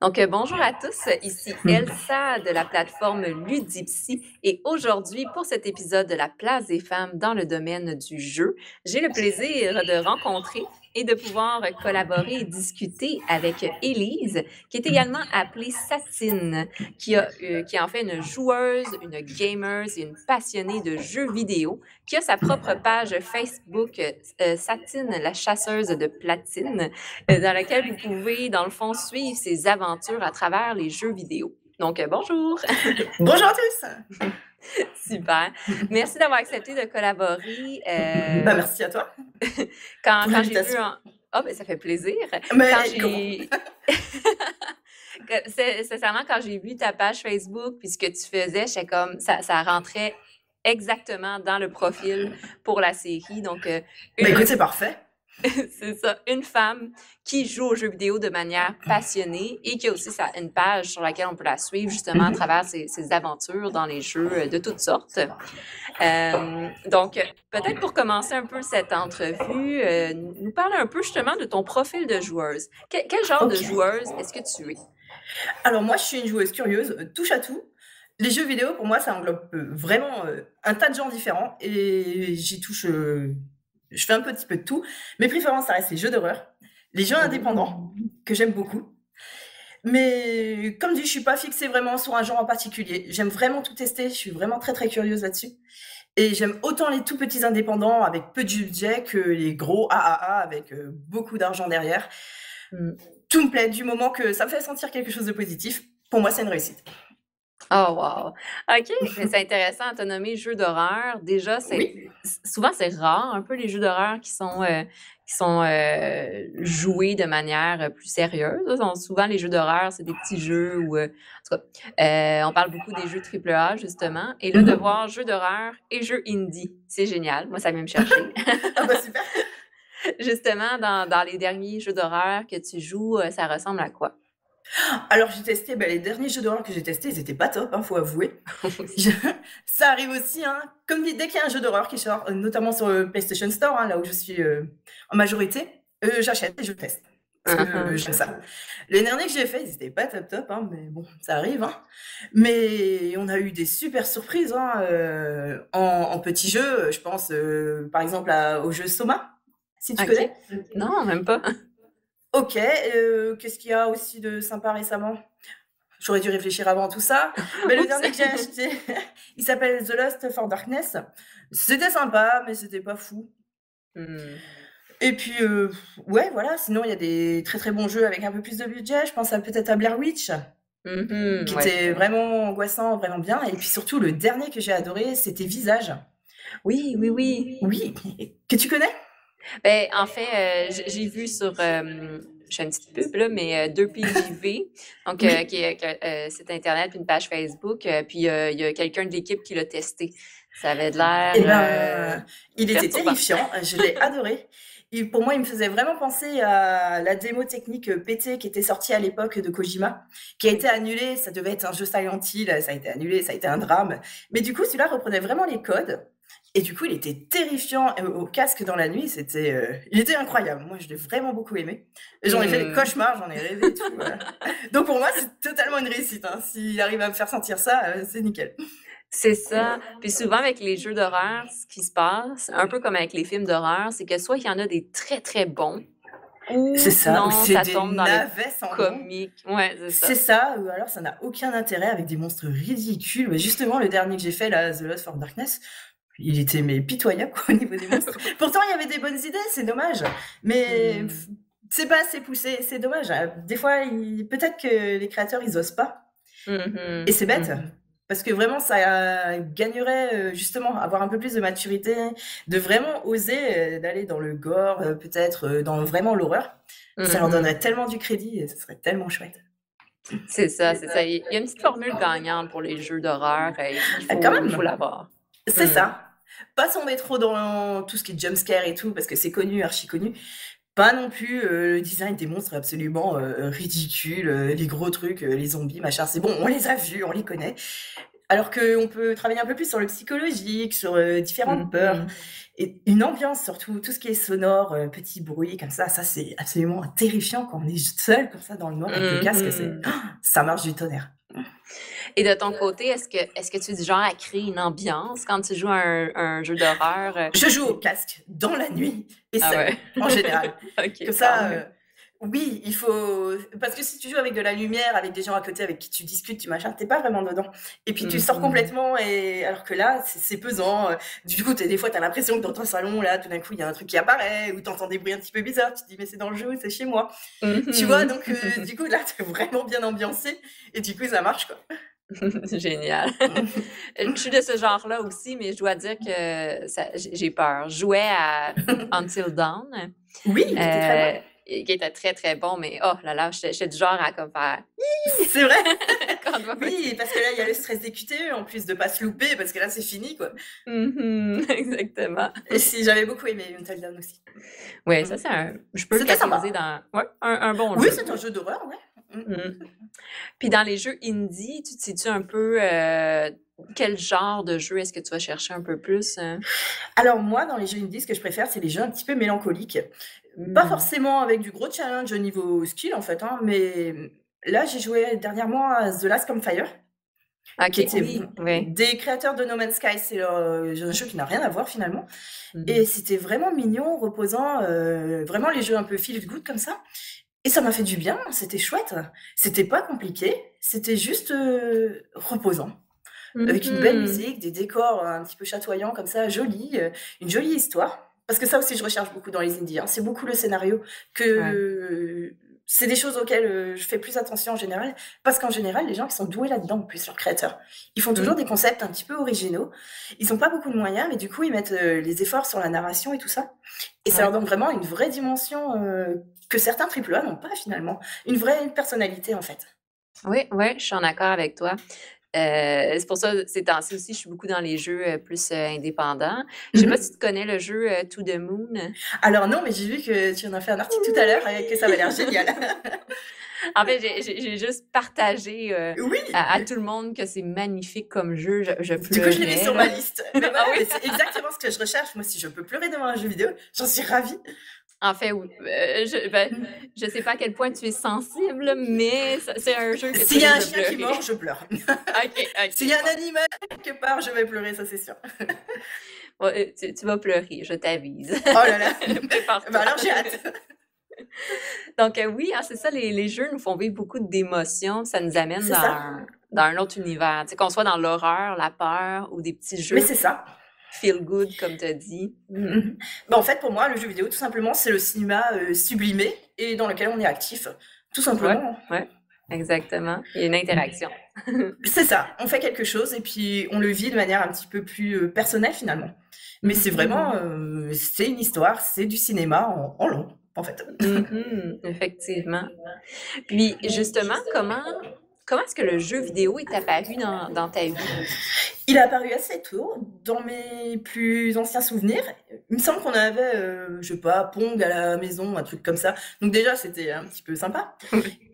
Donc, euh, bonjour à tous, ici Elsa de la plateforme Ludipsy. Et aujourd'hui, pour cet épisode de la place des femmes dans le domaine du jeu, j'ai le plaisir de rencontrer et de pouvoir collaborer et discuter avec Élise, qui est également appelée Satine, qui, a, euh, qui est en fait une joueuse, une gamer et une passionnée de jeux vidéo, qui a sa propre page Facebook, euh, Satine, la chasseuse de platine, euh, dans laquelle vous pouvez, dans le fond, suivre ses aventures à travers les jeux vidéo. Donc, bonjour! Bonjour à tous! Super. Merci d'avoir accepté de collaborer. Euh... Ben, merci à toi. quand, quand j'ai vu. En... Oh, ben, ça fait plaisir. Mais quand j'ai. Sincèrement, quand j'ai vu ta page Facebook puis ce que tu faisais, j'étais comme ça, ça rentrait exactement dans le profil pour la série. Donc, euh, ben, écoute, c'est parfait. c'est ça, une femme qui joue aux jeux vidéo de manière passionnée et qui a aussi sa, une page sur laquelle on peut la suivre justement à travers ses, ses aventures dans les jeux euh, de toutes sortes. Euh, donc, peut-être pour commencer un peu cette entrevue, euh, nous parler un peu justement de ton profil de joueuse. quel genre de joueuse est-ce que tu es? Alors moi, je suis une joueuse curieuse, touche à tout. Les jeux vidéo, pour moi, ça englobe vraiment un tas de genres différents et j'y touche je fais un petit peu de tout. Mes préférences, ça reste les jeux d'horreur, les jeux indépendants, que j'aime beaucoup. Mais comme dit, je suis pas fixée vraiment sur un genre en particulier. J'aime vraiment tout tester. Je suis vraiment très très curieuse là-dessus. Et j'aime autant les tout petits indépendants avec peu de budget que les gros AAA avec euh, beaucoup d'argent derrière. Hmm. Tout me plaît du moment que ça me fait sentir quelque chose de positif. Pour moi, c'est une réussite. Oh, wow! OK, c'est intéressant, tu as nommé jeux d'horreur. Déjà, c'est souvent, c'est rare un peu les jeux d'horreur qui sont, euh, qui sont euh, joués de manière plus sérieuse. Souvent, les jeux d'horreur, c'est des petits jeux où, euh, en tout cas, on parle beaucoup des jeux AAA, justement. Et là, de mm-hmm. voir jeux d'horreur et jeux indie, c'est génial. Moi, ça vient me chercher. ah, bah super! Justement, dans, dans les derniers jeux d'horreur que tu joues, ça ressemble à quoi? Alors j'ai testé, bah, les derniers jeux d'horreur que j'ai testés, ils étaient pas top, hein, faut avouer. ça arrive aussi, hein, comme dit, dès qu'il y a un jeu d'horreur qui sort, euh, notamment sur le PlayStation Store, hein, là où je suis euh, en majorité, euh, j'achète et je teste. Parce que uh-huh. j'aime ça. Les derniers que j'ai fait, ils étaient pas top top, hein, mais bon, ça arrive. Hein. Mais on a eu des super surprises hein, en, petits jeux. Je pense par exemple au jeu Soma, si tu connais. Non, même pas. OK, euh, qu'est-ce qu'il y a aussi de sympa récemment? J'aurais dû réfléchir avant tout ça. Mais le dernier que j'ai acheté, il s'appelle The Lost for Darkness. C'était sympa, mais c'était pas fou. Mmh. Et puis, euh, ouais, voilà. Sinon, il y a des très très bons jeux avec un peu plus de budget. Je pense à peut-être à Blair Witch, mmh qui était vraiment angoissant, vraiment bien. Et puis surtout, le dernier que j'ai adoré, c'était Visage. Oui, oui, oui. Oui, que tu connais? Ben, en fait, euh, j'ai vu sur, euh, je fais une petite pub, là, mais euh, 2PJV, donc euh, qui est euh, site internet, une page Facebook, puis il y a quelqu'un de l'équipe qui l'a testé. Ça avait de l'air. Eh ben, il était terrifiant. Je l'ai adoré. Et pour moi, il me faisait vraiment penser à la démo technique PT qui était sortie à l'époque de Kojima, qui a été annulée. Ça devait être un jeu Silent Hill, ça a été annulé, ça a été un drame. Mais du coup, celui-là reprenait vraiment les codes. Et du coup, il était terrifiant au casque dans la nuit. C'était, euh, il était incroyable. Moi, je l'ai vraiment beaucoup aimé. J'en ai fait des mmh. cauchemars, j'en ai rêvé et tout. Donc pour moi, c'est totalement une réussite. Hein. S'il arrive à me faire sentir ça, euh, c'est nickel. C'est ça. Puis souvent avec les jeux d'horreur, ce qui se passe, un peu comme avec les films d'horreur, c'est que soit il y en a des très très bons, ou c'est ça, non, ça tombe dans le comique. Ouais, c'est ça. C'est ça, ou alors ça n'a aucun intérêt avec des monstres ridicules. Mais justement, le dernier que j'ai fait, là, The Lost for Darkness, il était mais pitoyable au niveau des monstres. Pourtant, il y avait des bonnes idées, c'est dommage. Mais hmm. c'est pas assez poussé, c'est dommage. Des fois, peut-être que les créateurs, ils osent pas. Mm-hmm. Et c'est bête. Mm-hmm. Parce que vraiment, ça gagnerait euh, justement avoir un peu plus de maturité, de vraiment oser euh, d'aller dans le gore, euh, peut-être dans vraiment l'horreur. Ça leur mm-hmm. donnerait tellement du crédit et ce serait tellement chouette. C'est ça, c'est ça. Il y a une petite formule gagnante pour les jeux d'horreur. Il faut, il faut l'avoir. C'est mm. ça pas tomber trop dans tout ce qui est jumpscare et tout, parce que c'est connu, archi connu. Pas non plus euh, le design des monstres absolument euh, ridicule, euh, les gros trucs, les zombies, machin. C'est bon, on les a vus, on les connaît. Alors qu'on peut travailler un peu plus sur le psychologique, sur euh, différentes mmh, peurs. Mmh. Et une ambiance, surtout, tout ce qui est sonore, euh, petit bruit, comme ça, ça c'est absolument terrifiant quand on est seul comme ça dans le noir avec le casque. C'est, ça marche du tonnerre. Et de ton côté, est-ce que, est-ce que tu es du genre à créer une ambiance quand tu joues un, un jeu d'horreur? Euh? Je joue au casque dans la nuit et ah en général. Comme ça, oui, il faut. Parce que si tu joues avec de la lumière, avec des gens à côté avec qui tu discutes, tu machin, t'es pas vraiment dedans. Et puis tu sors mmh. complètement, et alors que là, c'est pesant. Du coup, des fois, t'as l'impression que dans ton salon, là, tout d'un coup, il y a un truc qui apparaît, ou t'entends des bruits un petit peu bizarres. Tu te dis, mais c'est dans le jeu, c'est chez moi. Tu vois, donc euh, du coup, là, t'es vraiment bien ambiancé, et du coup, ça marche, quoi. Génial. je suis de ce genre-là aussi, mais je dois dire que j'ai peur. Je jouais à Until Dawn. Oui, bon qui était très, très bon, mais oh là là, j'étais du genre à comme faire. C'est vrai? oui, parce que là, il y a le stress des QTE en plus de pas se louper, parce que là, c'est fini, quoi. Mm-hmm, exactement. Et si, j'avais beaucoup aimé Until Dawn aussi. Oui, ça, c'est un. Je peux le catégoriser dans. Ouais, un, bon jeu. Oui, c'est un jeu d'horreur, ouais. Mm. Mm. Puis dans les jeux indie, tu te sais-tu un peu euh, quel genre de jeu est-ce que tu vas chercher un peu plus? Hein? Alors moi, dans les jeux indie, ce que je préfère, c'est les jeux un petit peu mélancoliques. Pas mmh. forcément avec du gros challenge au niveau skill en fait, hein, mais là j'ai joué dernièrement à The Last Campfire. Ah, qui était des créateurs de No Man's Sky, c'est un jeu qui n'a rien à voir finalement. Mmh. Et c'était vraiment mignon, reposant, euh, vraiment les jeux un peu feel good comme ça. Et ça m'a fait du bien, c'était chouette. C'était pas compliqué, c'était juste euh, reposant. Avec une belle mmh. musique, des décors un petit peu chatoyants comme ça, jolis, euh, une jolie histoire. Parce que ça aussi, je recherche beaucoup dans les indies. Hein. C'est beaucoup le scénario que. C'est des choses auxquelles euh, je fais plus attention en général, parce qu'en général, les gens qui sont doués là-dedans, plus leurs créateurs, ils font toujours mmh. des concepts un petit peu originaux. Ils n'ont pas beaucoup de moyens, mais du coup, ils mettent euh, les efforts sur la narration et tout ça. Et ça leur donne vraiment une vraie dimension euh, que certains AAA n'ont pas finalement. Une vraie personnalité, en fait. Oui, oui, je suis en accord avec toi. Euh, c'est pour ça, ces temps-ci aussi, je suis beaucoup dans les jeux euh, plus euh, indépendants. Je sais pas mm-hmm. si tu connais le jeu To the Moon. Alors non, mais j'ai vu que tu en as fait un article tout à l'heure et que ça va l'air génial. en fait, j'ai juste partagé à, tout le monde que c'est magnifique comme jeu. Je, je Du coup, je l'ai mis sur ma liste. ah oui? c'est exactement ce que je recherche. Moi, si je peux pleurer devant un jeu vidéo, j'en suis ravie. En fait, oui. Euh, je, ben, je sais pas à quel point tu es sensible, mais c'est un jeu que S'il y a un chien qui mord, je pleure. S'il y a un animal quelque part, je vais pleurer, ça c'est sûr. Tu, vas pleurer, je t'avise. Oh là là. ben alors j'ai hâte. Donc euh, oui, hein, c'est ça, les, les, jeux nous font vivre beaucoup d'émotions, ça nous amène dans, dans, un autre univers. Tu sais, qu'on soit dans l'horreur, la peur ou des petits jeux. Mais c'est ça feel good, comme tu as dit. Mm-hmm. Bah, en fait, pour moi, le jeu vidéo, tout simplement, c'est le cinéma euh, sublimé et dans lequel on est actif. Tout simplement. Ouais, exactement. Il y a une interaction. c'est ça. On fait quelque chose et puis on le vit de manière un petit peu plus euh, personnelle finalement. Mais c'est vraiment, mm-hmm. euh, c'est une histoire, c'est du cinéma en, long, en fait. Mm-hmm. effectivement. Puis justement, comment Comment est-ce que le jeu vidéo est apparu dans, dans ta vie? Il est apparu assez tôt, dans mes plus anciens souvenirs. Il me semble qu'on avait, euh, je sais pas, Pong à la maison, un truc comme ça. Donc déjà, c'était un petit peu sympa.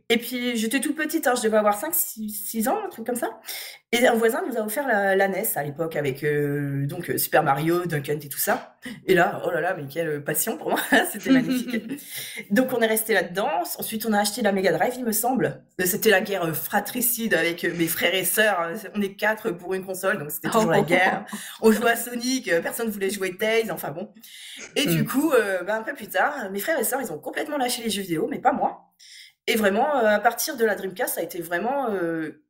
Et puis, j'étais toute petite, hein, je devais avoir 5, 6, ans, un truc comme ça. Et un voisin nous a offert la, NES à l'époque avec euh, donc euh, Super Mario, Duncan et tout ça. Et là, oh là là, mais quelle passion pour moi, c'était magnifique. donc on est resté là-dedans. Ensuite, on a acheté la Mega Drive, il me semble. C'était la guerre fratricide avec mes frères et sœurs. On est quatre pour une console, donc c'était toujours la guerre. On jouait à Sonic, personne ne voulait jouer Tails, enfin bon. Et du mm. coup, euh, ben, un peu plus tard, mes frères et sœurs, ils ont complètement lâché les jeux vidéo, mais pas moi. Et vraiment, euh, à partir de la Dreamcast, ça a été vraiment euh,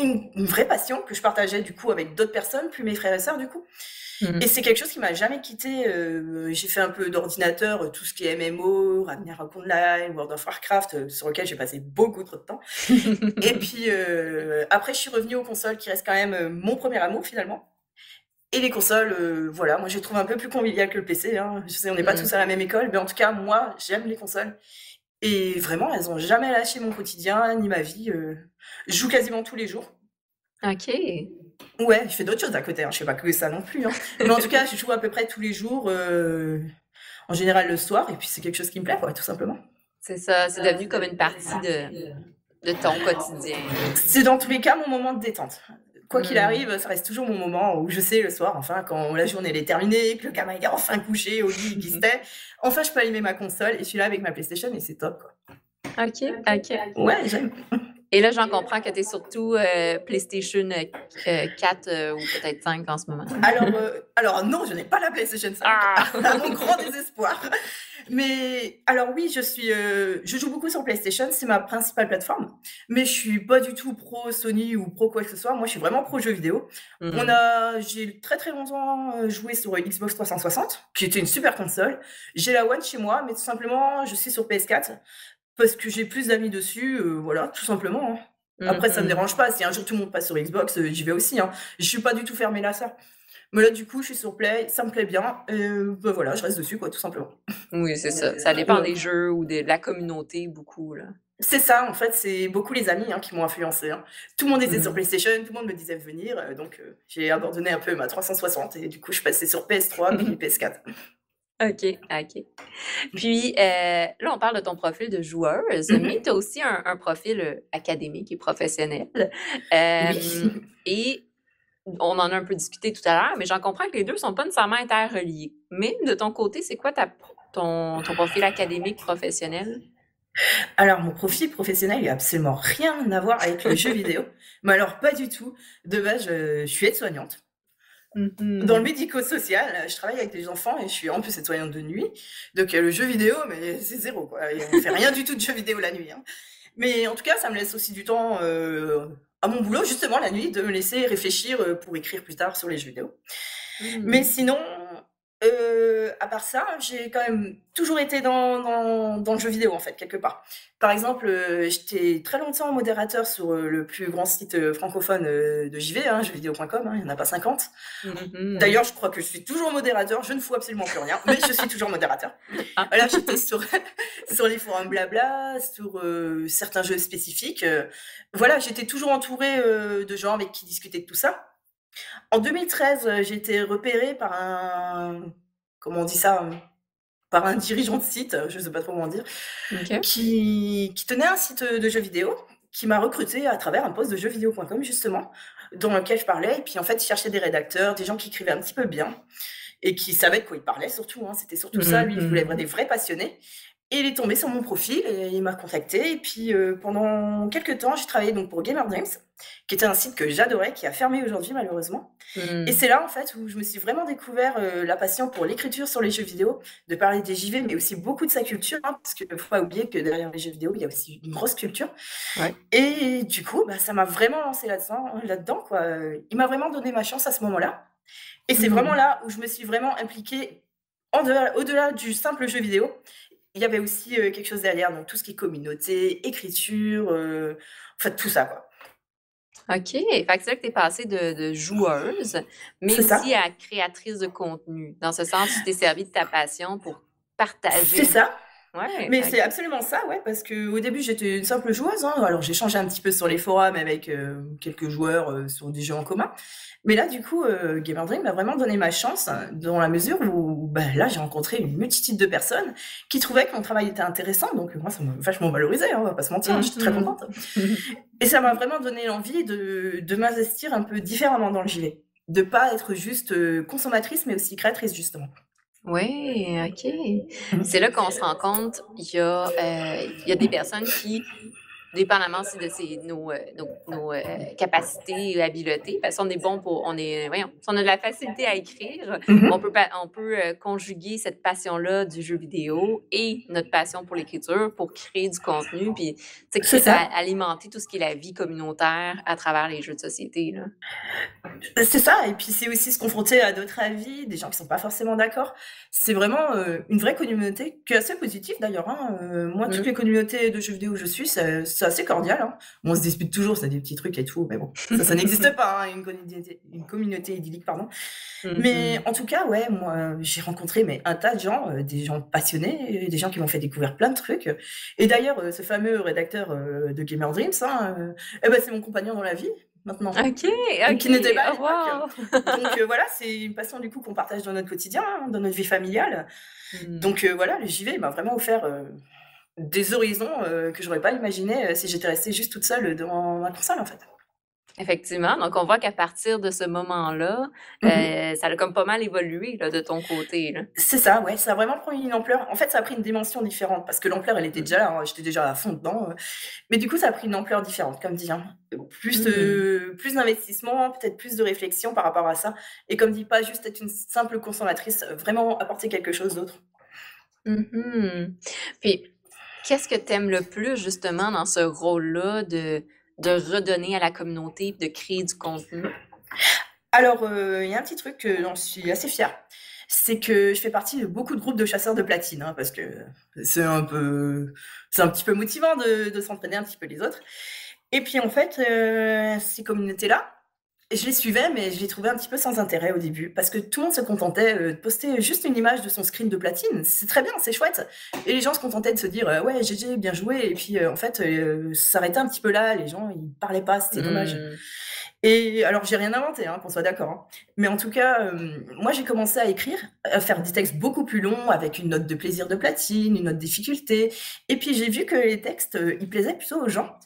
une, vraie passion que je partageais du coup avec d'autres personnes, plus mes frères et sœurs du coup. Mhm. Et c'est quelque chose qui m'a jamais quitté. Euh, j'ai fait un peu d'ordinateur, tout ce qui est MMO, Ragnarok Online, World of Warcraft, sur lequel j'ai passé beaucoup trop de temps. et puis après, je suis revenue aux consoles, qui restent quand même mon premier amour finalement. Et les consoles, voilà, moi je les trouve un peu plus conviviales que le PC. Hein. Je sais, on n'est pas mhm. tous à la même école, mais en tout cas, moi, j'aime les consoles. Et vraiment, elles ont jamais lâché mon quotidien ni ma vie. Euh. Je joue quasiment tous les jours. Ok. Ouais, je fais d'autres choses à côté. Hein. Je fais pas que ça non plus. Hein. Mais en tout cas, je joue à peu près tous les jours, euh, en général le soir. Et puis c'est quelque chose qui me plaît, tout simplement. C'est ça, c'est devenu comme une partie de, de ton quotidien. C'est dans tous les cas mon moment de détente. Quoi qu'il arrive, ça reste toujours mon moment où je sais le soir, enfin, quand la journée est terminée, que le gamin est enfin couché au lit qui se tait, enfin, je peux allumer ma console et je suis là avec ma PlayStation et c'est top, quoi. Ok, ok. Ouais, j'aime. Et là, j'en comprends que tu es surtout euh, PlayStation 4 euh, euh, ou peut-être 5 en ce moment. Alors, alors non, je n'ai pas la PlayStation 5, ah! à mon grand désespoir. Mais alors oui, je suis, je joue beaucoup sur PlayStation, c'est ma principale plateforme. Mais je suis pas du tout pro Sony ou pro quoi que ce soit. Moi, je suis vraiment pro jeux vidéo. On mhm. a, j'ai très très longtemps joué sur Xbox 360, qui était une super console. J'ai la One chez moi, mais tout simplement, je suis sur PS4 parce que j'ai plus d'amis dessus, euh, voilà, tout simplement. Hein. Après, ça me mmh dérange pas. Si un jour tout le monde passe sur Xbox, euh, j'y vais aussi. Hein. Je suis pas du tout fermée là, ça. Mais là, du coup, je suis sur Play, ça me plaît bien. Et ben voilà, je reste dessus, quoi, tout simplement. Oui, c'est ça. Ça dépend des jeux ou de la communauté, beaucoup. là. C'est ça, en fait, c'est beaucoup les amis hein, qui m'ont influencé. Tout le monde était sur mmh PlayStation, tout le monde me disait venir, euh, donc j'ai abandonné un peu ma 360 et du coup, je passais sur PS3 puis PS4. OK, OK. Puis, euh, là, on parle de ton profil de joueuse, mm-hmm. mais tu as aussi un, profil euh, académique et professionnel. Euh, et on en a un peu discuté tout à l'heure, mais j'en comprends que les deux ne sont pas nécessairement interreliés. Mais de ton côté, c'est quoi ta, ton, ton profil académique professionnel? Alors, mon profil professionnel n'a absolument rien à voir avec le jeu vidéo. Mais alors, pas du tout. De base, je suis aide-soignante. Mmh Dans le médico-social, je travaille avec des enfants et je suis en plus soignante de nuit. Donc le jeu vidéo, mais c'est zéro. Quoi. on ne fait rien du tout de jeu vidéo la nuit. Hein. Mais en tout cas, ça me laisse aussi du temps euh, à mon boulot, justement la nuit, de me laisser réfléchir euh, pour écrire plus tard sur les jeux vidéo. Mmh. Mais sinon, euh, à part ça, j'ai quand même toujours été dans, dans, dans, le jeu vidéo, en fait, quelque part. Par exemple, euh, j'étais très longtemps modérateur sur euh, le plus grand site euh, francophone de JV, hein, jeuxvideo.com, hein, il n'y en a pas 50. Mm-hmm. D'ailleurs, je crois que je suis toujours modérateur, je ne fous absolument plus rien, mais je suis toujours modérateur. Ah. Là, j'étais sur, sur les forums blabla, sur certains jeux spécifiques. voilà, j'étais toujours entourée de gens avec qui discuter de tout ça. En 2013, euh, j'ai été repérée par un, comment on dit ça, par un dirigeant de site, je ne sais pas trop comment dire, qui, qui tenait un site de jeux vidéo, qui m'a recruté à travers un poste de jeuxvideo.com justement, dans lequel je parlais. Et puis en fait, il cherchait des rédacteurs, des gens qui écrivaient un petit peu bien et qui savaient de quoi ils parlaient surtout. Hein. C'était surtout ça. Lui, il voulait mmh. des vrais passionnés. Et il est tombé sur mon profil et il m'a contacté. Et puis euh, pendant quelques temps, j'ai travaillé donc pour Gamer Dreams, qui était un site que j'adorais, qui a fermé aujourd'hui malheureusement. Hmm. Et c'est là en fait où je me suis vraiment découvert euh, la passion pour l'écriture sur les jeux vidéo, de parler des JV, mais aussi beaucoup de sa culture, hein, parce qu'il ne faut pas oublier que derrière les jeux vidéo, il y a aussi une grosse culture. Et du coup, bah, ça m'a vraiment lancé là-dedans, là-dedans quoi. Il m'a vraiment donné ma chance à ce moment-là. Et c'est hmm. vraiment là où je me suis vraiment impliquée au-delà du simple jeu vidéo il y avait aussi quelque chose derrière, donc tout ce qui est communauté, écriture, en fait, tout ça, quoi. OK. Fait que c'est là que tu es passée de, joueuse, mais aussi à créatrice de contenu. Dans ce sens, tu t'es servi de ta passion pour partager. C'est ça. Ouais, mais c'est absolument ça, ouais, parce qu'au début j'étais une simple joueuse. Hein. Alors j'ai changé un petit peu sur les forums avec quelques joueurs sur des jeux en commun. Mais là, du coup, euh, Gamer Dream m'a vraiment donné ma chance dans la mesure où bah, là, j'ai rencontré une multitude de personnes qui trouvaient que mon travail était intéressant. Donc, moi, ça m'a vachement valorisé, hein, on va pas se mentir, hein, j'étais très mmh. contente. Et ça m'a vraiment donné l'envie de, de m'investir un peu différemment dans le gilet. De pas être juste euh, consommatrice, mais aussi créatrice, justement. Oui, OK. C'est là qu'on se rend compte, il y, a, euh, il y a des personnes qui dépendamment aussi de nos, euh, nos, euh, capacités et habiletés, parce qu'on est bon pour, on est, voyons, si on a de la facilité à écrire, mm-hmm. on peut, on peut euh, conjuguer cette passion-là du jeu vidéo et notre passion pour l'écriture pour créer du contenu, puis c'est ça. alimenter tout ce qui est la vie communautaire à travers les jeux de société. C'est ça, et puis c'est aussi se confronter à d'autres avis, des gens qui sont pas forcément d'accord. C'est vraiment une vraie communauté qui est assez positive d'ailleurs. Hein. moi, toutes mm. les communautés de jeux vidéo où je suis, c'est assez cordial. Hein. on se dispute toujours, c'est des petits trucs et tout, mais bon, ça, n'existe pas, hein, une, communauté, une, communauté, idyllique, pardon. Mm, mais en tout cas, ouais, moi, j'ai rencontré mais, un tas de gens, euh, des gens passionnés, des gens qui m'ont fait découvrir plein de trucs. Et d'ailleurs, euh, ce fameux rédacteur euh, de Gamer Dreams, hein, eh ben, c'est mon compagnon dans la vie, maintenant. Ok, ok. Qui n'était pas Donc voilà, c'est une passion du coup qu'on partage dans notre quotidien, dans notre vie familiale. Mm. Donc voilà, le JV m'a vraiment offert des horizons euh, que j'aurais pas imaginé euh, si j'étais restée juste toute seule devant ma console en fait. Effectivement, donc on voit qu'à partir de ce moment-là, Mmh heu, ça a comme pas mal évolué là, de ton côté. C'est ça, ouais, ça a vraiment pris une ampleur. En fait, ça a pris une dimension différente parce que l'ampleur, elle était Mmh. déjà là, hein, j'étais déjà à fond dedans, heu, mais du coup, ça a pris une ampleur différente, comme dit, hein. Plus, heu, plus d'investissement, peut-être plus de réflexion par rapport à ça et comme dit, pas juste être une simple consommatrice, vraiment apporter quelque chose d'autre. Mmh Puis, qu'est-ce que tu aimes le plus justement dans ce rôle-là de de redonner à la communauté, de créer du contenu? Alors, heu, il y a un petit truc, heu, dont je suis assez fière, c'est que je fais partie de beaucoup de groupes de chasseurs de platine, hein, parce que c'est un peu un petit peu motivant de de s'entraîner un petit peu les autres et puis en fait, heu, ces communautés-là, je les suivais, mais je les trouvais un petit peu sans intérêt au début parce que tout le monde se contentait, heu, de poster juste une image de son screen de platine. C'est très bien, c'est chouette et les gens se contentaient de se dire, heu: «Ouais, GG, bien joué» et puis, heu, en fait, s'arrêtait un petit peu là. Les gens, ils parlaient pas, c'était dommage. Mmh. Et alors, j'ai rien inventé, hein, qu'on soit d'accord, hein. Mais en tout cas, moi, j'ai commencé à écrire, à faire des textes beaucoup plus longs avec une note de plaisir de platine, une note de difficulté. Et puis, j'ai vu que les textes, ils plaisaient plutôt aux gens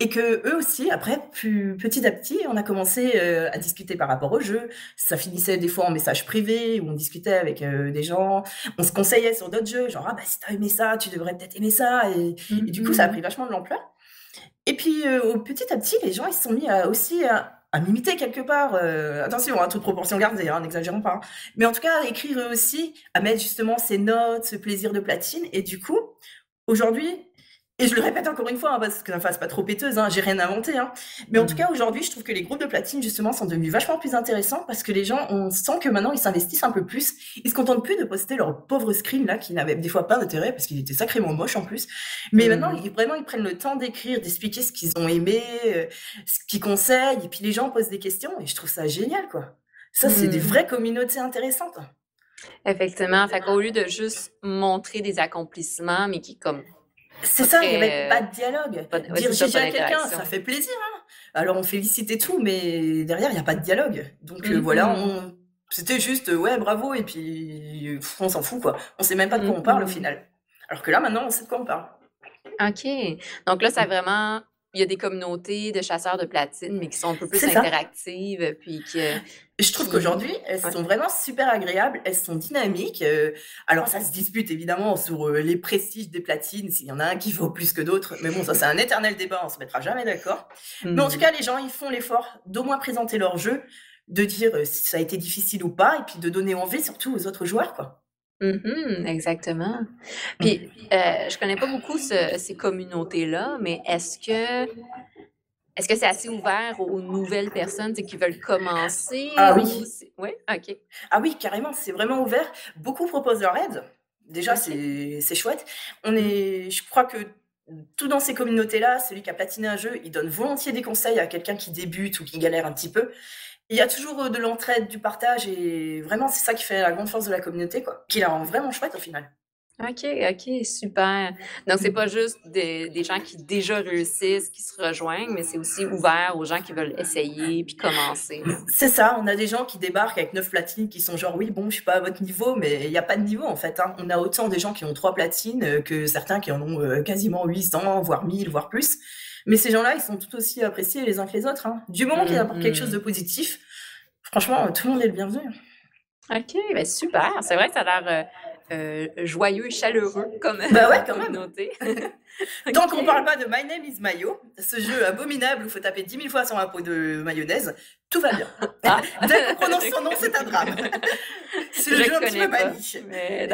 et qu'eux aussi, après, plus petit à petit, on a commencé, heu, à discuter par rapport au jeu. Ça finissait des fois en message privé où on discutait avec, heu, des gens. On se conseillait sur d'autres jeux, genre: «Ah bah, si tu as aimé ça, tu devrais peut-être aimer ça» et et du coup, ça a pris vachement de l'ampleur. Et puis, au petit à petit, les gens, ils se sont mis à aussi à à m'imiter quelque part, attention, hein, toute proportion gardée, hein, n'exagérons pas, hein. Mais en tout cas, à écrire eux aussi, à mettre justement ces notes, ce plaisir de platine et du coup, aujourd'hui et je le répète encore une fois, hein, parce que ça fasse pas trop péteuse, hein, j'ai rien inventé, hein. Mais en tout Mmh. cas, aujourd'hui, je trouve que les groupes de platine, justement, sont devenus vachement plus intéressants parce que les gens, on sent que maintenant, ils s'investissent un peu plus. Ils se contentent plus de poster leur pauvre screen là, qui n'avait des fois pas d'intérêt parce qu'il était sacrément moche en plus. Mais maintenant, ils vraiment, ils prennent le temps d'écrire, d'expliquer ce qu'ils ont aimé, heu, ce qu'ils conseillent et puis les gens posent des questions et je trouve ça génial, quoi. Ça, c'est des Mmh. vraies communautés intéressantes. Effectivement, fait qu'au lieu de juste montrer des accomplissements, mais qui comme C'est ça, il y avait pas de dialogue. pas ouais, pas à quelqu'un, ça fait plaisir, hein. Alors on félicite et tout, mais derrière, il y a pas de dialogue. Donc heu, voilà, Mmh on c'était juste, heu, ouais, bravo et puis pff, on s'en fout, quoi. On sait même pas de quoi on parle au Mmh final. Alors que là, maintenant, on sait de quoi on parle. OK. Donc là, ça Mmh. vraiment il y a des communautés de chasseurs de platine, mais qui sont un peu plus interactives, puis que Je trouve qui qu'aujourd'hui, elles ouais. sont vraiment super agréables, elles sont dynamiques, heu, alors ça se dispute évidemment sur, heu, les prestiges des platines, s'il y en a un qui vaut plus que d'autres, mais bon, ça c'est un éternel débat, on se mettra jamais d'accord. Mais en tout Mmh. cas, les gens, ils font l'effort d'au moins présenter leur jeu, de dire, heu, si ça a été difficile ou pas et puis de donner envie surtout aux autres joueurs, quoi. Mmh exactement. Puis, heu, je connais pas beaucoup ce ces communautés-là, mais est-ce que est-ce que c'est assez ouvert aux nouvelles personnes, tu sais, qui veulent commencer Ah ou oui. c'est? OK. Ah oui, carrément, c'est vraiment ouvert. Beaucoup proposent leur aide. Déjà, OK. c'est c'est chouette. On est je crois que tout dans ces communautés-là, celui qui a platiné un jeu, il donne volontiers des conseils à quelqu'un qui débute ou qui galère un petit peu. Il y a toujours, heu, de l'entraide, du partage et vraiment, c'est ça qui fait la grande force de la communauté, quoi, qui la rend vraiment chouette au final. OK, OK, super. Donc c'est pas juste des des gens qui déjà réussissent, qui se rejoignent, mais c'est aussi ouvert aux gens qui veulent essayer puis commencer. C'est ça, on a des gens qui débarquent avec 9 platines qui sont genre: «Oui, bon, je suis pas à votre niveau», mais il y a pas de niveau en fait, hein. On a autant des gens qui ont 3 platines, heu, que certains qui en ont, heu, quasiment 800, voire 1000, voire plus. Mais ces gens-là, ils sont tout aussi appréciés les uns que les autres, hein. Du moment qu'ils Mmh apportent quelque chose de positif, franchement, tout le monde est le bienvenu. OK, ben super. C'est vrai que ça a l'air, heu, joyeux et chaleureux comme, Bah ouais, quand même. qu'on OK. parle pas de My Name is Mayo, ce jeu abominable où il faut taper 10 000 fois sur un pot de mayonnaise, tout va bien. Ah! Dès qu'on prononce son nom, c'est un drame. C'est le je jeu un petit peu maniche.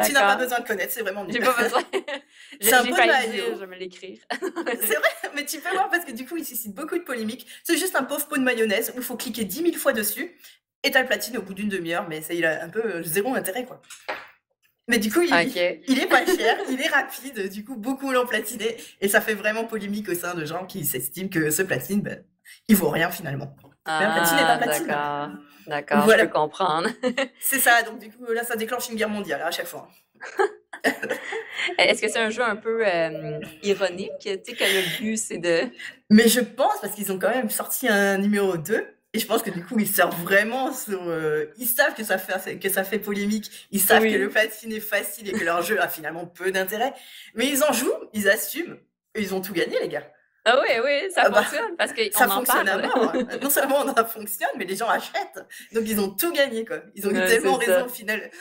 Tu n'as pas besoin de connaître, c'est vraiment nul. J'ai pas besoin. C'est un pot de mayo. je vais me l'écrire. C'est vrai, mais tu peux voir parce que du coup, il suscite beaucoup de polémiques. C'est juste un pauvre pot de mayonnaise où il faut cliquer 10 000 fois dessus et tu as le platine au bout d'une demi-heure, mais ça, il a un peu euh, zéro intérêt, quoi. Mais du coup, il, OK. il est pas cher, il est rapide, du coup, beaucoup l'ont platiné et ça fait vraiment polémique au sein de gens qui s'estiment que ce platine, ben, il vaut rien finalement. Mais un platine est un Ah platine. d'accord. D'accord, je Voilà. peux comprendre. C'est ça, donc du coup, là, ça déclenche une guerre mondiale à chaque fois. Est-ce que c'est un jeu un peu, hem, ironique? Tu sais, que le but, c'est de Mais je pense, parce qu'ils ont quand même sorti un numéro 2, et je pense que du coup, ils servent vraiment sur. euh, ils savent que ça, fait, que ça fait polémique, ils savent que le platine est facile et que leur jeu a finalement peu d'intérêt, mais ils en jouent, ils assument, et ils ont tout gagné, les gars. Ah oui, oui, ça Ah bah, fonctionne parce qu'on Ça en fonctionne à parle. mort. Non seulement ça fonctionne, mais les gens achètent. Donc ils ont tout gagné, quoi. Ils ont eu Ouais, tellement ça. raison au final.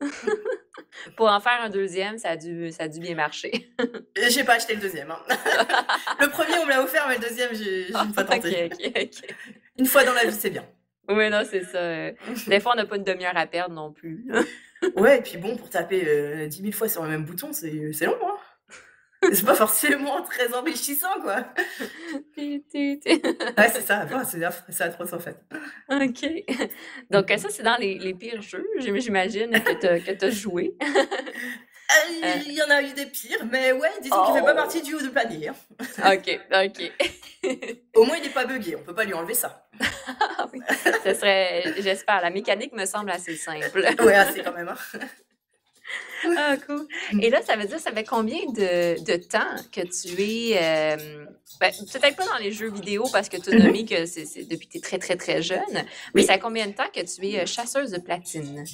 Pour en faire un deuxième, ça a dû, ça a dû bien marcher. Et J'ai pas acheté le deuxième. hein. Le premier, on me l'a offert, mais le deuxième, j'ai une fois ok, tenté. ok, ok. Une fois dans la vie, c'est bien. Oui, non, c'est ça. Des fois, on n'a pas une demi-heure à perdre non plus. Ouais, et puis bon, pour taper euh, 10 000 fois sur le même bouton, c'est long, hein. C'est pas forcément très enrichissant, quoi. Ouais, c'est ça. C'est atroce, en fait. OK. Donc, ça, c'est dans les, les pires jeux, j'im- j'imagine, que tu as joué. Euh, Il y en a eu des pires, mais ouais, disons qu'il fait pas Oh. partie du haut de panier. hein. OK, OK. Au moins, il est pas buggé, on peut pas lui enlever ça. Ah oui. Ce serait, j'espère, la mécanique me semble assez simple. Ouais, c'est quand même. hein. Ah, cool. Et là, ça veut dire, ça fait combien de, de temps que tu es. euh, ben, Peut-être pas dans les jeux vidéo parce que tu as nommé que c'est depuis que tu es très, très, très jeune, mais Oui. ça fait combien de temps que tu es euh, chasseuse de platine?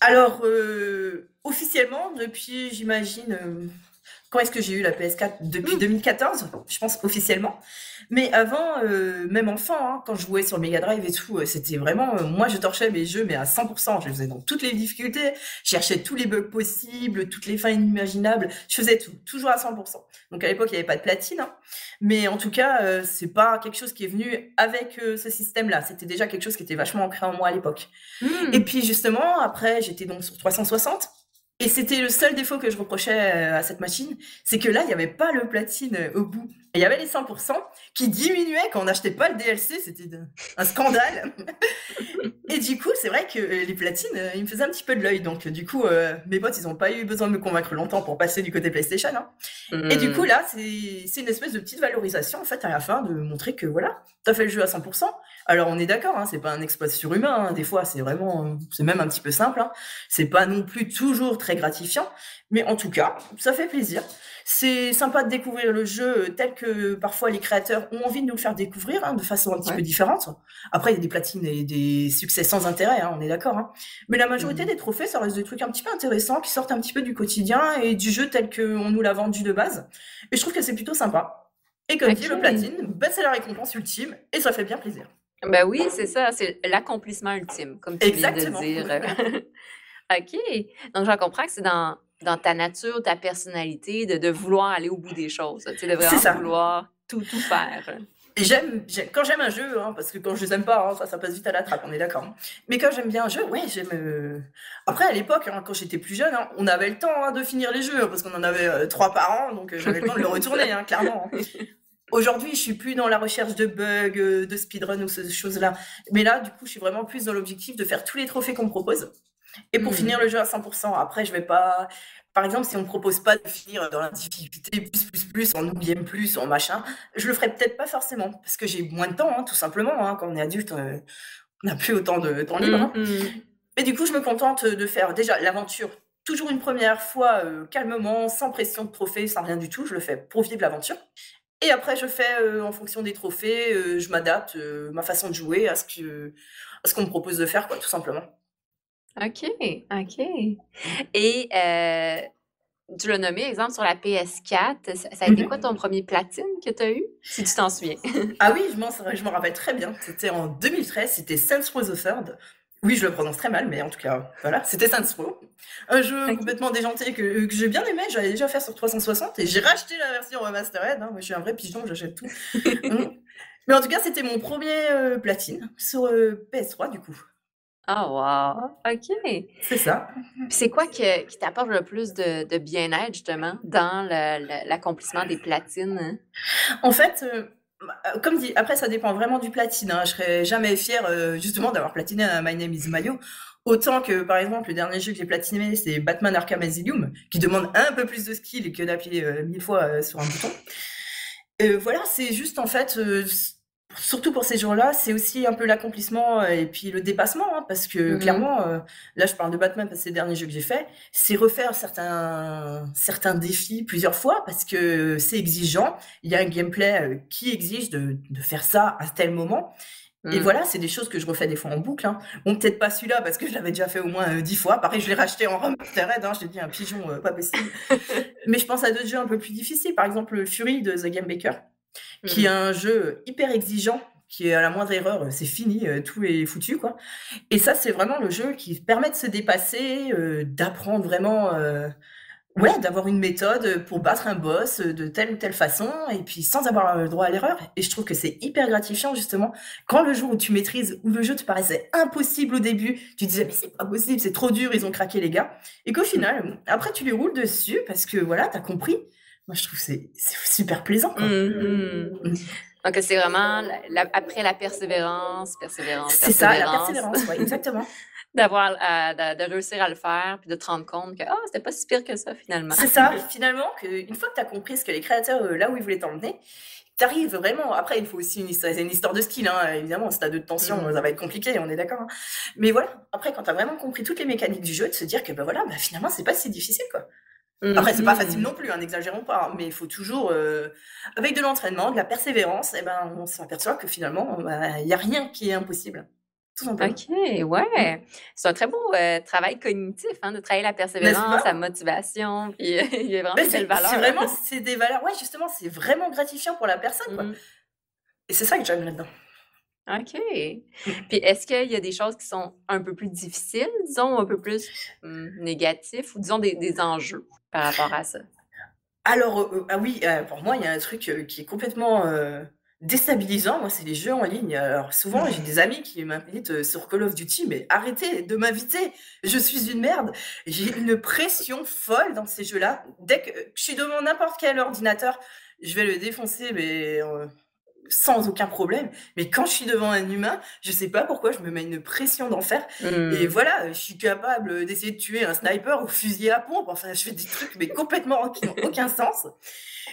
Alors, euh, officiellement, depuis, j'imagine, euh, quand est-ce que j'ai eu la PS4 Depuis Mm. 2014, je pense officiellement. Mais avant, euh, même enfant, hein, quand je jouais sur Mega Drive et tout, euh, c'était vraiment, euh, moi, je torchais mes jeux, mais à 100%. Je les faisais dans toutes les difficultés, je cherchais tous les bugs possibles, toutes les fins inimaginables. Je faisais tout, toujours à 100%. Donc à l'époque, il n'y avait pas de platine, hein. mais en tout cas, euh, c'est pas quelque chose qui est venu avec euh, ce système-là. C'était déjà quelque chose qui était vachement ancré en moi à l'époque. Hmm. Et puis justement, après, j'étais donc sur 360. Et c'était le seul défaut que je reprochais euh, à cette machine, c'est que là, il n'y avait pas le platine euh, au bout. Et il y avait les 100% qui diminuaient quand on n'achetait pas le DLC, c'était un scandale. et du coup, c'est vrai que euh, les platines, euh, ils me faisaient un petit peu de l'œil. Donc du coup, euh, mes potes, ils n'ont pas eu besoin de me convaincre longtemps pour passer du côté PlayStation. hein. Et du Hmm. coup, là, c'est une espèce de petite valorisation, en fait, à la fin, de montrer que voilà, t'as fait le jeu à 100%. Alors, on est d'accord, hein, c'est pas un exploit surhumain, hein, des fois, c'est vraiment, euh, c'est même un petit peu simple, hein. c'est pas non plus toujours très gratifiant, mais en tout cas, ça fait plaisir. C'est sympa de découvrir le jeu euh, tel que parfois les créateurs ont envie de nous le faire découvrir, hein, de façon un petit Ouais. peu différente. Après, il y a des platines et des succès sans intérêt, hein, on est d'accord. hein. Mais la majorité Mhm. des trophées, ça reste des trucs un petit peu intéressants, qui sortent un petit peu du quotidien et du jeu tel qu'on nous l'a vendu de base. Et je trouve que c'est plutôt sympa. Et comme dit, Ok. le platine, bah, c'est la récompense ultime et ça fait bien plaisir. Ben oui, c'est ça, c'est l'accomplissement ultime, comme tu viens de Exactement. dire. OK. Donc, j'en comprends que c'est dans, dans ta nature, ta personnalité, de, de vouloir aller au bout des choses, tu sais, de vraiment ça. vouloir tout, tout faire. J'aime, quand j'aime un jeu, hein, parce que quand je les aime pas, hein, ça, ça passe vite à la trappe, on est d'accord. hein. Mais quand j'aime bien un jeu, ouais, j'aime. euh, Après, à l'époque, quand j'étais plus jeune, on avait le temps de finir les jeux, parce qu'on en avait euh, trois par an, donc euh, j'avais le temps de le retourner, clairement. Aujourd'hui, je suis plus dans la recherche de bugs, euh, de speedrun ou ces choses-là. Mais là, du coup, je suis vraiment plus dans l'objectif de faire tous les trophées qu'on me propose. Et pour finir le jeu à 100%, après, je vais pas. Par exemple, si on me propose pas de finir dans la difficulté plus, plus, plus, en oublième plus, en machin, je le ferai peut-être pas forcément, parce que j'ai moins de temps, hein, tout simplement. hein. Quand on est adulte, euh, on n'a plus autant de temps libre. hein. Mhm. Et du coup, je me contente de faire déjà l'aventure toujours une première fois, euh, calmement, sans pression de trophée, sans rien du tout. Je le fais pour vivre l'aventure. Et après, je fais euh, en fonction des trophées, je m'adapte ma façon de jouer à ce que à ce qu'on me propose de faire, quoi, tout simplement. OK, OK. Et euh, tu l'as nommé, exemple, sur la PS4, ça, ça a été Mhm. quoi ton premier platine que tu as eu, si tu t'en souviens? Ah oui, je m'en rappelle très bien. C'était en 2013, c'était Saints Row the Third. Oui, je le prononce très mal, mais en tout cas, voilà, c'était Saints Row. Un jeu complètement déjanté que, que j'ai bien aimé, j'avais déjà fait sur 360 et j'ai racheté la version remastered. Hein. Moi, je suis un vrai pigeon, j'achète tout. Mm. mais en tout cas, c'était mon premier euh, platine sur euh, PS3, du coup. Ah, wow! OK. C'est ça. c'est quoi que- qui t'apporte le plus de, de bien-être, justement, dans le- le- l'accomplissement des platines? hein? En fait, euh, bah, comme dit, après, ça dépend vraiment du platine. Hein. Je serais jamais fière, euh, justement, d'avoir platiné un My Name is Mayo. Autant que, par exemple, le dernier jeu que j'ai platiné, c'est Batman Arkham Asylum, qui demande un peu plus de skill que d'appuyer euh, mille fois sur un bouton. Voilà, c'est juste, en fait, surtout pour ces jours-là, c'est aussi un peu l'accomplissement euh, et puis le dépassement, hein, parce que, Mhm. clairement, euh, là, je parle de Batman parce que c'est le dernier jeu que j'ai fait, c'est refaire certains, certains défis plusieurs fois, parce que c'est exigeant, il y a un gameplay euh, qui exige de, de faire ça à tel moment. Et Mm. voilà, c'est des choses que je refais des fois en boucle. Hein. Bon, peut-être pas celui-là parce que je l'avais déjà fait au moins euh, dix fois. Pareil, je l'ai racheté en remastered. Hein. Je dit un pigeon, euh, pas possible. Mais je pense à d'autres jeux un peu plus difficiles. Par exemple, le Fury de The Game Baker. Qui est mmh. un jeu hyper exigeant, qui est à la moindre erreur, c'est fini, tout est foutu, quoi. Et ça, c'est vraiment le jeu qui permet de se dépasser, d'apprendre vraiment, Ouais, d'avoir une méthode pour battre un boss de telle ou telle façon, et puis sans avoir le droit à l'erreur. Et je trouve que c'est hyper gratifiant, justement, quand le jour où tu maîtrises, où le jeu te paraissait impossible au début, tu disais, mais c'est pas possible, c'est trop dur, ils ont craqué les gars. Et qu'au final, après, tu les roules dessus parce que voilà, t'as compris. Moi, je trouve que c'est super plaisant. Quoi. Mmh, mmh. Donc, c'est vraiment après la persévérance, persévérance. C'est ça, la persévérance, ouais, exactement. d'avoir de, réussir à le faire puis de te rendre compte que oh, c'était pas si pire que ça finalement. C'est ça, finalement, que une fois que tu as compris ce que les créateurs, euh, là où ils voulaient t'emmener, tu arrives vraiment. Après, il faut aussi une histoire, une histoire de style, hein, évidemment. Si tu as de tension, mmh. ça va être compliqué, on est d'accord. Hein. Mais voilà, après, quand tu as vraiment compris toutes les mécaniques du jeu, de se dire que bah, voilà, bah, finalement, c'est pas si difficile. quoi. Mmh, après, c'est pas facile mmh. non plus, hein, n'exagérons pas, hein, mais il faut toujours, euh, avec de l'entraînement, de la persévérance, et eh ben, on s'aperçoit que finalement, bah, il n'y a rien qui est impossible. OK, ouais. C'est un très beau euh, travail cognitif, hein, de travailler la persévérance, la motivation, puis il y a vraiment des belles valeurs. C'est vraiment, c'est des valeurs, ouais, justement, c'est vraiment gratifiant pour la personne, quoi. Mmh. Et c'est ça que j'aime là-dedans. OK. Mmh. Puis est-ce qu'il y a des choses qui sont un peu plus difficiles, disons, un peu plus mmh, négatifs, ou disons des, des, enjeux par rapport à ça? Alors, euh, euh, ah oui, pour moi, il y a un truc qui est complètement déstabilisant, moi, c'est les jeux en ligne. Alors, souvent, j'ai des amis qui m'invitent euh, sur Call of Duty, mais arrêtez de m'inviter, je suis une merde. J'ai une pression folle dans ces jeux-là. Dès que je suis devant n'importe quel ordinateur, je vais le défoncer, mais euh, sans aucun problème. Mais quand je suis devant un humain, je sais pas pourquoi je me mets une pression d'enfer. Mmh. Et voilà, je suis capable d'essayer de tuer un sniper au fusil à pompe. Enfin, je fais des trucs, mais complètement qui n'ont aucun sens.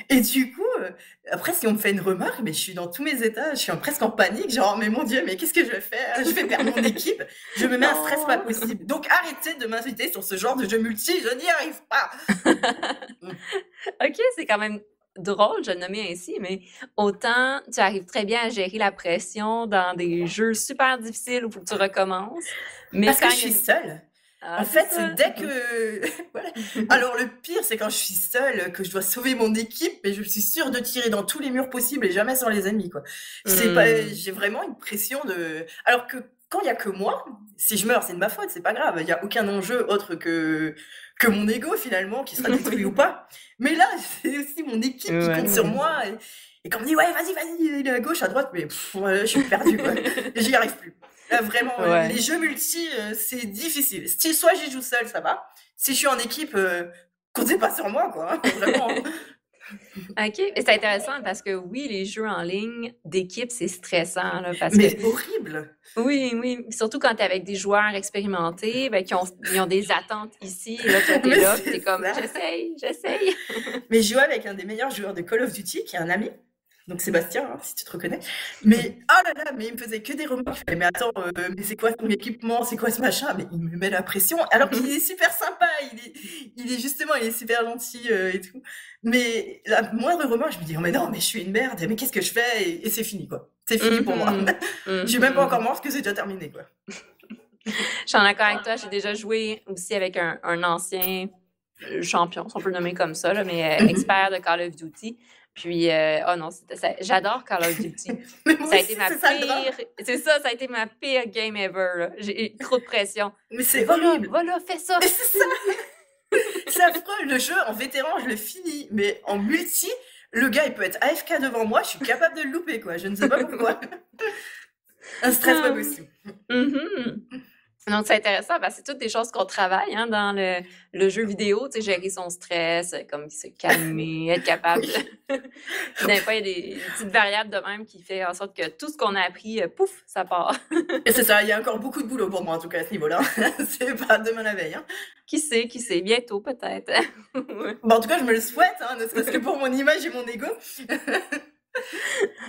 Et du coup, euh, après, si on me fait une remarque, mais je suis dans tous mes états, je suis presque en panique, genre, mais mon Dieu, mais qu'est-ce que je vais faire? Je vais perdre mon équipe, je me mets un stress pas possible. Donc, arrêtez de m'inviter sur ce genre de jeu multi, je n'y arrive pas. ok, c'est quand même drôle, je le nommais ainsi, mais autant tu arrives très bien à gérer la pression dans des jeux super difficiles où faut que tu recommences. Mais Parce que je suis seule. Ah, en fait, dès que. Alors, le pire, c'est quand je suis seule, que je dois sauver mon équipe, mais je suis sûre de tirer dans tous les murs possibles et jamais sur les ennemis, quoi. C'est pas... Hmm. J'ai vraiment une pression de. Alors que quand il y a que moi, si je meurs, c'est de ma faute, c'est pas grave. Il y a aucun enjeu autre que que mon ego finalement qui sera détruit ou pas. Mais là, c'est aussi mon équipe qui compte sur moi. Et, quand on me dit ouais, vas-y, vas-y, il est à gauche, à droite, mais je suis perdu, quoi. J'y arrive plus vraiment, les jeux multi, euh, c'est difficile. Si soit j'y joue seul, ça va. Si je suis en équipe, euh, comptez pas sur moi, quoi. Hein, vraiment. OK. C'est intéressant parce que oui, les jeux en ligne d'équipe, c'est stressant. Là, parce Mais horrible! Oui, oui. Surtout quand tu es avec des joueurs expérimentés ben, qui ont, ont des attentes ici. Et là, toi, t'es là, t'es comme j'essaye, j'essaye. Mais je joue avec un des meilleurs joueurs de Call of Duty, qui est un ami donc Sébastien, hein, si tu te reconnais. Mais oh là là, mais il me faisait que des remarques. mais attends, euh, mais c'est quoi ton équipement? C'est quoi ce machin? Mais il me met la pression. Alors qu'il est super sympa, il est, il est justement, il est super gentil euh, et tout. Mais la moindre remarque, je me dis, oh mais non, mais je suis une merde, mais qu'est-ce que je fais? Et, c'est fini, quoi. C'est fini pour moi. Mm-hmm. je suis même pas encore morte que c'est déjà terminé, quoi. Je suis en accord avec toi. J'ai déjà joué aussi avec un, un ancien champion, si on peut le nommer comme ça, là, mais euh, mm-hmm. expert de Call of Duty. Puis, euh, oh non, j'adore Call of Duty. ça a été ma pire. C'est ça, ça a été ma pire game ever. J'ai eu trop de pression. Mais c'est horrible. Voilà, fais ça. C'est ça. c'est affreux. Le jeu en vétéran, je le finis. Mais en multi, le gars, il peut être AFK devant moi. Je suis capable de le louper, quoi. Je ne sais pas pourquoi. Un stress pas possible. Mm donc, c'est intéressant parce que c'est toutes des choses qu'on travaille hein, dans le, le, jeu vidéo, tu sais, gérer son stress, comme se calmer, être capable. Fois, il y a des, petites variables de même qui fait en sorte que tout ce qu'on a appris, euh, pouf, ça part. Et c'est ça, il y a encore beaucoup de boulot pour moi, en tout cas, à ce niveau-là. c'est pas demain la veille. Hein. Qui sait, qui sait, bientôt peut-être. bon, en tout cas, je me le souhaite, hein, ne serait-ce que pour mon image et mon ego.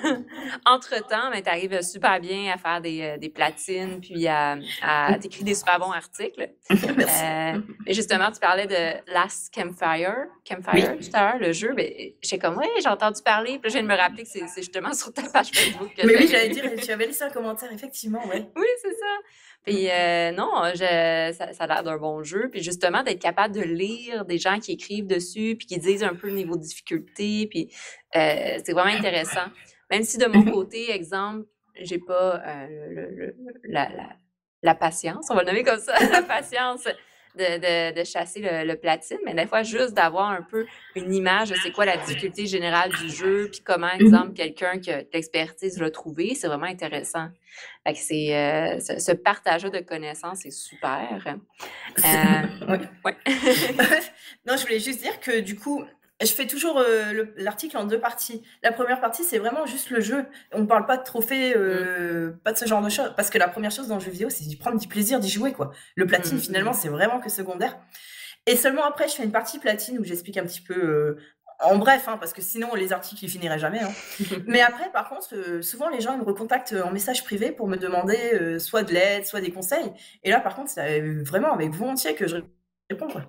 Entre-temps, ben, tu arrives super bien à faire des, euh, des platines, puis à, à écrire des super bons articles. Euh, justement, tu parlais de Last Campfire, Campfire tout à l'heure, le jeu. Ben, j'ai comme, oui, j'ai entendu parler, puis je viens de me rappeler que c'est justement sur ta page Facebook. Mais oui, j'allais dire, tu avais laissé un commentaire, effectivement, ouais. Oui, c'est ça. Puis euh, non, je, ça, ça a l'air d'un bon jeu. Puis justement, d'être capable de lire des gens qui écrivent dessus, puis qui disent un peu le niveau de difficulté, puis euh, c'est vraiment intéressant. Même si de mon côté, exemple, j'ai pas euh, le, le, la, la, la patience, on va le nommer comme ça, la patience de, de, chasser le, platine, mais des fois, juste d'avoir un peu une image de c'est quoi la difficulté générale du jeu, puis comment, mhm. exemple, quelqu'un qui a l'expertise l'a trouvé, c'est vraiment intéressant. Fait que c'est, euh, ce, partage de connaissances, c'est super. Euh, ouais. non, je voulais juste dire que du coup, je fais toujours euh, l'article en deux parties. La première partie, c'est vraiment juste le jeu. On ne parle pas de trophée, euh, mm. pas de ce genre de choses. Parce que la première chose dans le jeu vidéo, c'est d'y prendre du plaisir d'y jouer. quoi. Le platine, mm, finalement, mm. c'est vraiment que secondaire. Et seulement après, je fais une partie platine où j'explique un petit peu, euh, en bref, hein, parce que sinon, les articles, ils finiraient jamais. Hein. Mais après, par contre, souvent, les gens ils me recontactent en message privé pour me demander soit de l'aide, soit des conseils. Et là, par contre, c'est vraiment avec volontiers que je réponds. Quoi.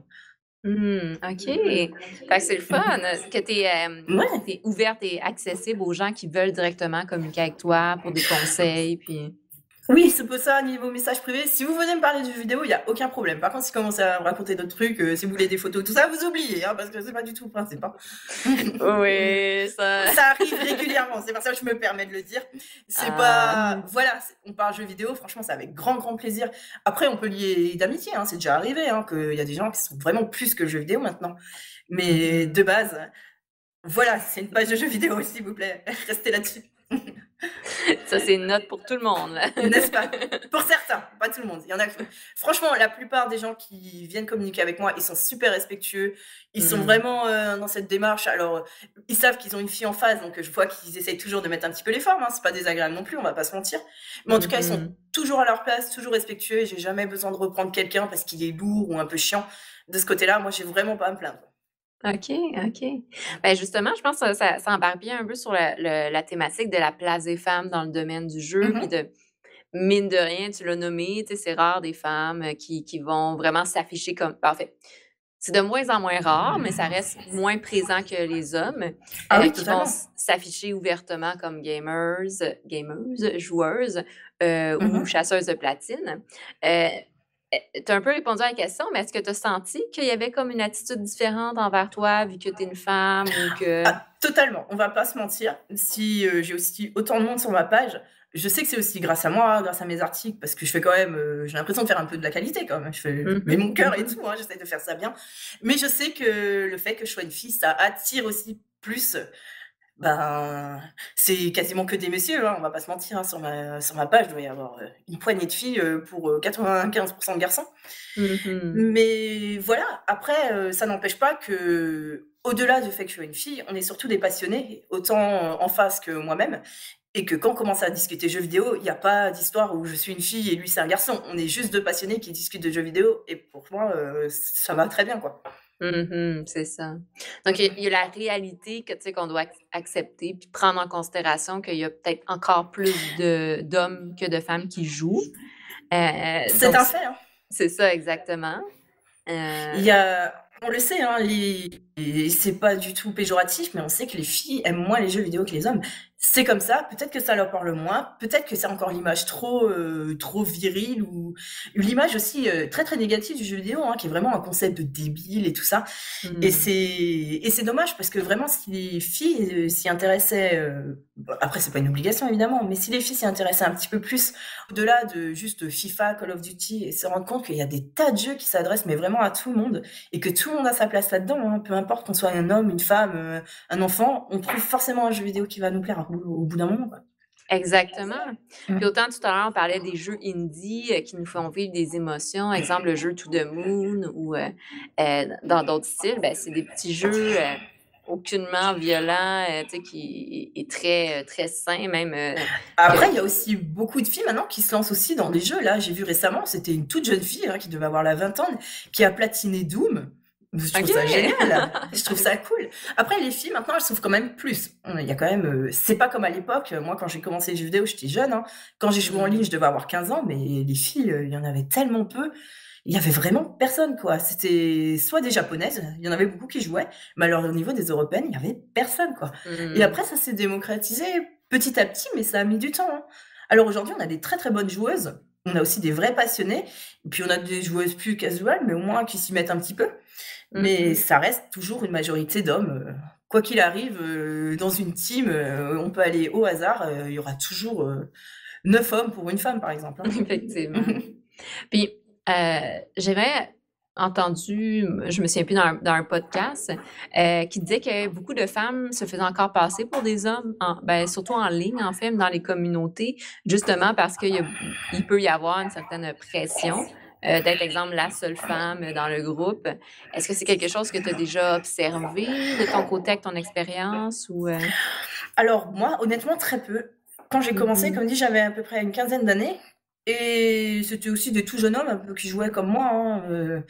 Mmh, OK. Fait que c'est le fun que tu es, ouverte et accessible aux gens qui veulent directement communiquer avec toi pour des conseils. Puis... Oui, c'est pour ça, niveau message privé. Si vous venez me parler du vidéo, il n'y a aucun problème. Par contre, si vous commencez à me raconter d'autres trucs, euh, si vous voulez des photos, tout ça, vous oubliez, hein, parce que c'est pas du tout le principe. Hein. oui, ça... ça arrive régulièrement. C'est pour ça que je me permets de le dire. C'est pas. Ah. Voilà, on parle jeux vidéo, franchement, c'est avec grand, grand plaisir. Après, on peut lier d'amitié. Hein, c'est déjà arrivé qu'il y a des gens qui sont vraiment plus que jeux vidéo maintenant. Mais de base, voilà, c'est une page de jeux vidéo, s'il vous plaît. Restez là-dessus. Ça, c'est une note pour tout le monde. N'est-ce pas? Pour certains, pas tout le monde. Il y en a. Franchement, la plupart des gens qui viennent communiquer avec moi, ils sont super respectueux. Ils sont mmh. vraiment euh, dans cette démarche. Alors, ils savent qu'ils ont une fille en face, donc je vois qu'ils essayent toujours de mettre un petit peu les formes. Hein. C'est pas désagréable non plus, on va pas se mentir. Mais en tout cas, ils sont mmh. toujours à leur place, toujours respectueux. J'ai jamais besoin de reprendre quelqu'un parce qu'il est lourd ou un peu chiant. De ce côté-là, moi, j'ai vraiment pas à me plaindre. OK, OK. Ben justement, je pense que ça, ça embarque bien un peu sur la thématique de la place des femmes dans le domaine du jeu, puis mm-hmm. de mine de rien, tu l'as nommé, c'est rare des femmes euh, qui, qui vont vraiment s'afficher comme. Ben, en fait, c'est de moins en moins rare, mais ça reste moins présent que les hommes ah euh, qui vont s'afficher ouvertement comme gamers, gamers, joueuses euh, ou mm-hmm. chasseuses de platine. Tu as un peu répondu à la question, mais est-ce que tu as senti qu'il y avait comme une attitude différente envers toi, vu que tu es une femme ou que... Ah, totalement, on va pas se mentir. Si euh, j'ai aussi autant de monde sur ma page, je sais que c'est aussi grâce à moi, grâce à mes articles, parce que je fais quand même, euh, j'ai l'impression de faire un peu de la qualité quand même. Je fais, mmh mais mon cœur et tout, hein, j'essaie de faire ça bien. Mais je sais que le fait que je sois une fille, ça attire aussi plus ben, c'est quasiment que des messieurs, hein, on va pas se mentir. Hein, sur, ma, sur ma page, il doit y avoir euh, une poignée de filles euh, pour 95% euh, de garçons. Mmh Mais voilà, après, ça n'empêche pas que, au-delà du fait que je sois une fille, on est surtout des passionnés, autant en face que moi-même. Et que quand on commence à discuter jeux vidéo, il n'y a pas d'histoire où je suis une fille et lui c'est un garçon. On est juste deux passionnés qui discutent de jeux vidéo. Et pour moi, ça va très bien, quoi. Mmh c'est ça. Donc, il y, a la réalité que, tu sais, qu'on doit accepter puis prendre en considération qu'il y a peut-être encore plus d'hommes que de femmes qui jouent. Euh, c'est un fait, hein. C'est ça, exactement. Euh il y a on le sait, hein, c'est pas du tout péjoratif, mais on sait que les filles aiment moins les jeux vidéo que les hommes c'est comme ça. Peut-être que ça leur parle moins. Peut-être que c'est encore l'image trop euh, trop virile ou l'image aussi euh, très très négative du jeu vidéo, hein, qui est vraiment un concept de débile et tout ça. Mmh. Et c'est et c'est dommage parce que vraiment si les filles euh, s'y intéressaient, après c'est pas une obligation évidemment, mais si les filles s'y intéressaient un petit peu plus au-delà de juste FIFA, Call of Duty et se rendre compte qu'il y a des tas de jeux qui s'adressent mais vraiment à tout le monde et que tout le monde a sa place là-dedans, hein, peu importe qu'on soit un homme, une femme, un enfant, on trouve forcément un jeu vidéo qui va nous plaire au, bout d'un moment. Exactement. Mmh. Puis autant tout à l'heure, on parlait des jeux indie euh, qui nous font vivre des émotions. Exemple, le jeu To the Moon ou euh, euh, dans d'autres styles, ben, c'est des petits jeux aucunement violents, qui est très, très sain même. Après, il y a aussi beaucoup de filles maintenant qui se lancent aussi dans des jeux. Là, j'ai vu récemment, c'était une toute jeune fille hein, qui devait avoir la vingtaine, qui a platiné Doom. Je trouve ça génial. je trouve ça cool. Après, les filles, maintenant, elles s'ouvrent quand même plus. Il y a quand même, euh, c'est pas comme à l'époque. Moi, quand j'ai commencé les jeux vidéo, j'étais jeune. Hein. Quand j'ai joué en ligne, je devais avoir 15 ans, mais les filles, euh, il y en avait tellement peu. Il y avait vraiment personne, quoi. C'était soit des japonaises, il y en avait beaucoup qui jouaient, mais alors au niveau des européennes, il y avait personne, quoi. Et mmh. après, ça s'est démocratisé petit à petit, mais ça a mis du temps. Hein. Alors aujourd'hui, on a des très très bonnes joueuses on a aussi des vrais passionnés. Et puis on a des joueuses plus casuales, mais au moins qui s'y mettent un petit peu. Mais mmh ça reste toujours une majorité d'hommes. Quoi qu'il arrive, dans une team, on peut aller au hasard, il y aura toujours neuf hommes pour une femme, par exemple. Hein. Effectivement. Puis, j'aimerais entendu, je me souviens plus dans un, podcast, euh, qui disait que beaucoup de femmes se faisaient encore passer pour des hommes, ben, surtout en ligne, en fait, dans les communautés, justement parce qu'il peut y avoir une certaine pression. Euh, d'être, exemple, la seule femme dans le groupe. Est-ce que c'est quelque chose que tu as déjà observé de ton côté avec ton expérience ou euh? Alors, moi, honnêtement, très peu. Quand j'ai commencé, mm-hmm. comme dit, j'avais à peu près une quinzaine d'années. Et c'était aussi des tout jeunes hommes un peu qui jouaient comme moi. Hein, euh.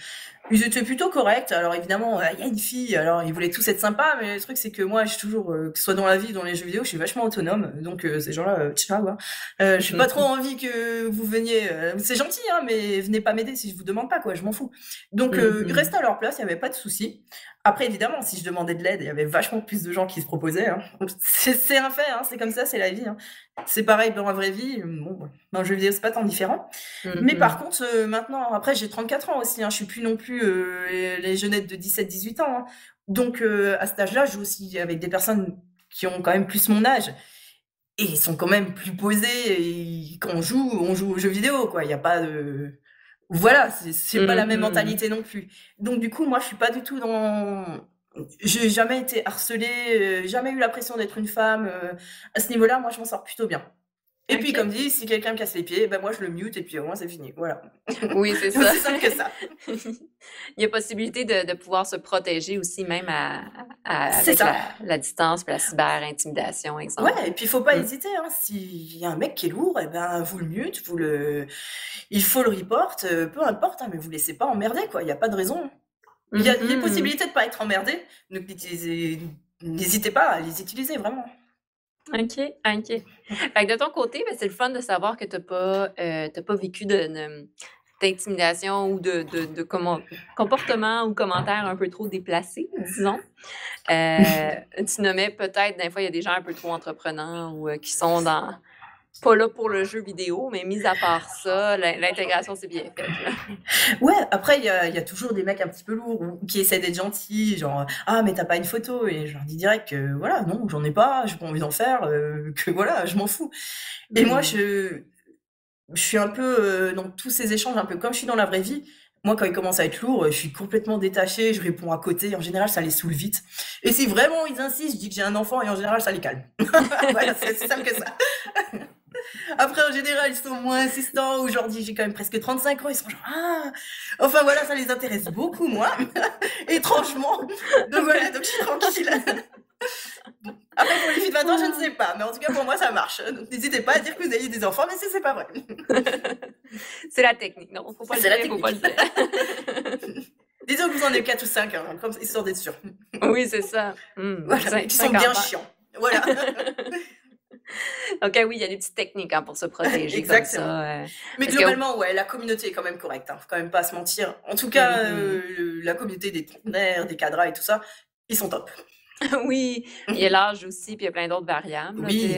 Ils étaient plutôt corrects. Alors évidemment, euh, il y a une fille, alors ils voulaient tous être sympas, mais le truc c'est que moi, je suis toujours, euh, que ce soit dans la vie, dans les jeux vidéo, je suis vachement autonome. Donc ces gens-là, ciao. Hein. Euh, je n'ai pas trop envie que vous veniez. c'est gentil, hein, mais venez pas m'aider si je vous demande pas, quoi. Je m'en fous. Donc ils mm. restaient à leur place, il y avait pas de souci. Après, évidemment, si je demandais de l'aide, il y avait vachement plus de gens qui se proposaient. Hein. C'est un fait, hein, c'est comme ça, c'est la vie. Hein. C'est pareil dans la vraie vie. Bon, dans le jeu vidéo, c'est pas tant différent. Mmh, Mais par contre, euh, maintenant, après, j'ai 34 ans aussi. Je suis plus non plus euh, les jeunettes de 17-18 ans. Donc, euh, à cet âge-là, je joue aussi avec des personnes qui ont quand même plus mon âge. Et ils sont quand même plus posés. Et quand on joue, on joue aux jeux vidéo, quoi. Il n'y a pas de voilà, c'est pas la même mmh, mmh, mmh. mentalité non plus. Donc du coup, moi, je suis pas du tout dans. J'ai jamais été harcelée, euh, jamais eu la pression d'être une femme. À ce niveau-là, moi, je m'en sors plutôt bien. Et puis, comme dit, si quelqu'un me casse les pieds, ben moi, je le mute et puis au moins, c'est fini. Voilà. Oui, c'est ça. c'est simple que ça. Il y a possibilité de, de pouvoir se protéger aussi, même à, à avec ça. La, distance, la cyber-intimidation, exemple. Ouais, et puis il faut pas mm. hésiter. Hein. S'il y a un mec qui est lourd, eh ben, vous le mute, vous le... il faut le report, euh, peu importe, hein, mais vous laissez pas emmerder, quoi. Il n'y a pas de raison. Il y a, a mm-hmm. possibilité de pas être emmerdé. Donc, n'hésitez pas à les utiliser, vraiment. OK, OK. Fait que de ton côté, ben, c'est le fun de savoir que tu n'as pas, euh, pas vécu d'intimidation ou de, de, de comment, comportement ou commentaires un peu trop déplacés, disons. Euh, tu nommais peut-être, des fois, il y a des gens un peu trop entreprenants ou euh, qui sont dans, pas là pour le jeu vidéo, mais mis à part ça, l'intégration, c'est bien fait. Ouais, après, il y a, toujours des mecs un petit peu lourds qui essaient d'être gentils, genre Ah, mais t'as pas une photo Et je leur dis direct que voilà, non, j'en ai pas, j'ai pas envie d'en faire, euh, que voilà, je m'en fous. Et moi, je, je suis un peu euh, dans tous ces échanges, un peu comme je suis dans la vraie vie. Moi, quand ils commencent à être lourds, je suis complètement détachée, je réponds à côté. En général, ça les saoule vite. Et si vraiment ils insistent, je dis que j'ai un enfant et en général, ça les calme. voilà, c'est simple que ça. Après, en général, ils sont moins insistants. Aujourd'hui, j'ai quand même presque 35 ans. Ils sont genre, ah Enfin, voilà, ça les intéresse beaucoup, moi. Étrangement. Donc voilà, donc je suis tranquille. Après, pour les filles de 20 ans, je ne sais pas. Mais en tout cas, pour moi, ça marche. Donc, n'hésitez pas à dire que vous avez des enfants, mais c'est pas vrai. c'est la technique. Non, faut pas le dire. La Faut pas le dire. Disons que vous en avez 4 ou 5, hein, comme histoire d'être sûr. Oui, c'est ça. Mmh, voilà, ils sont bien chiants. Voilà. OK, oui, il y a des petites techniques hein, pour se protéger. Exactement. Comme ça, euh, Mais globalement, ouais, la communauté est quand même correcte. Hein, faut quand même pas se mentir. En tout cas, mm-hmm. euh, la communauté des trentenaires, des cadras et tout ça, ils sont top. oui, il y a l'âge aussi, puis il y a plein d'autres variables. Oui.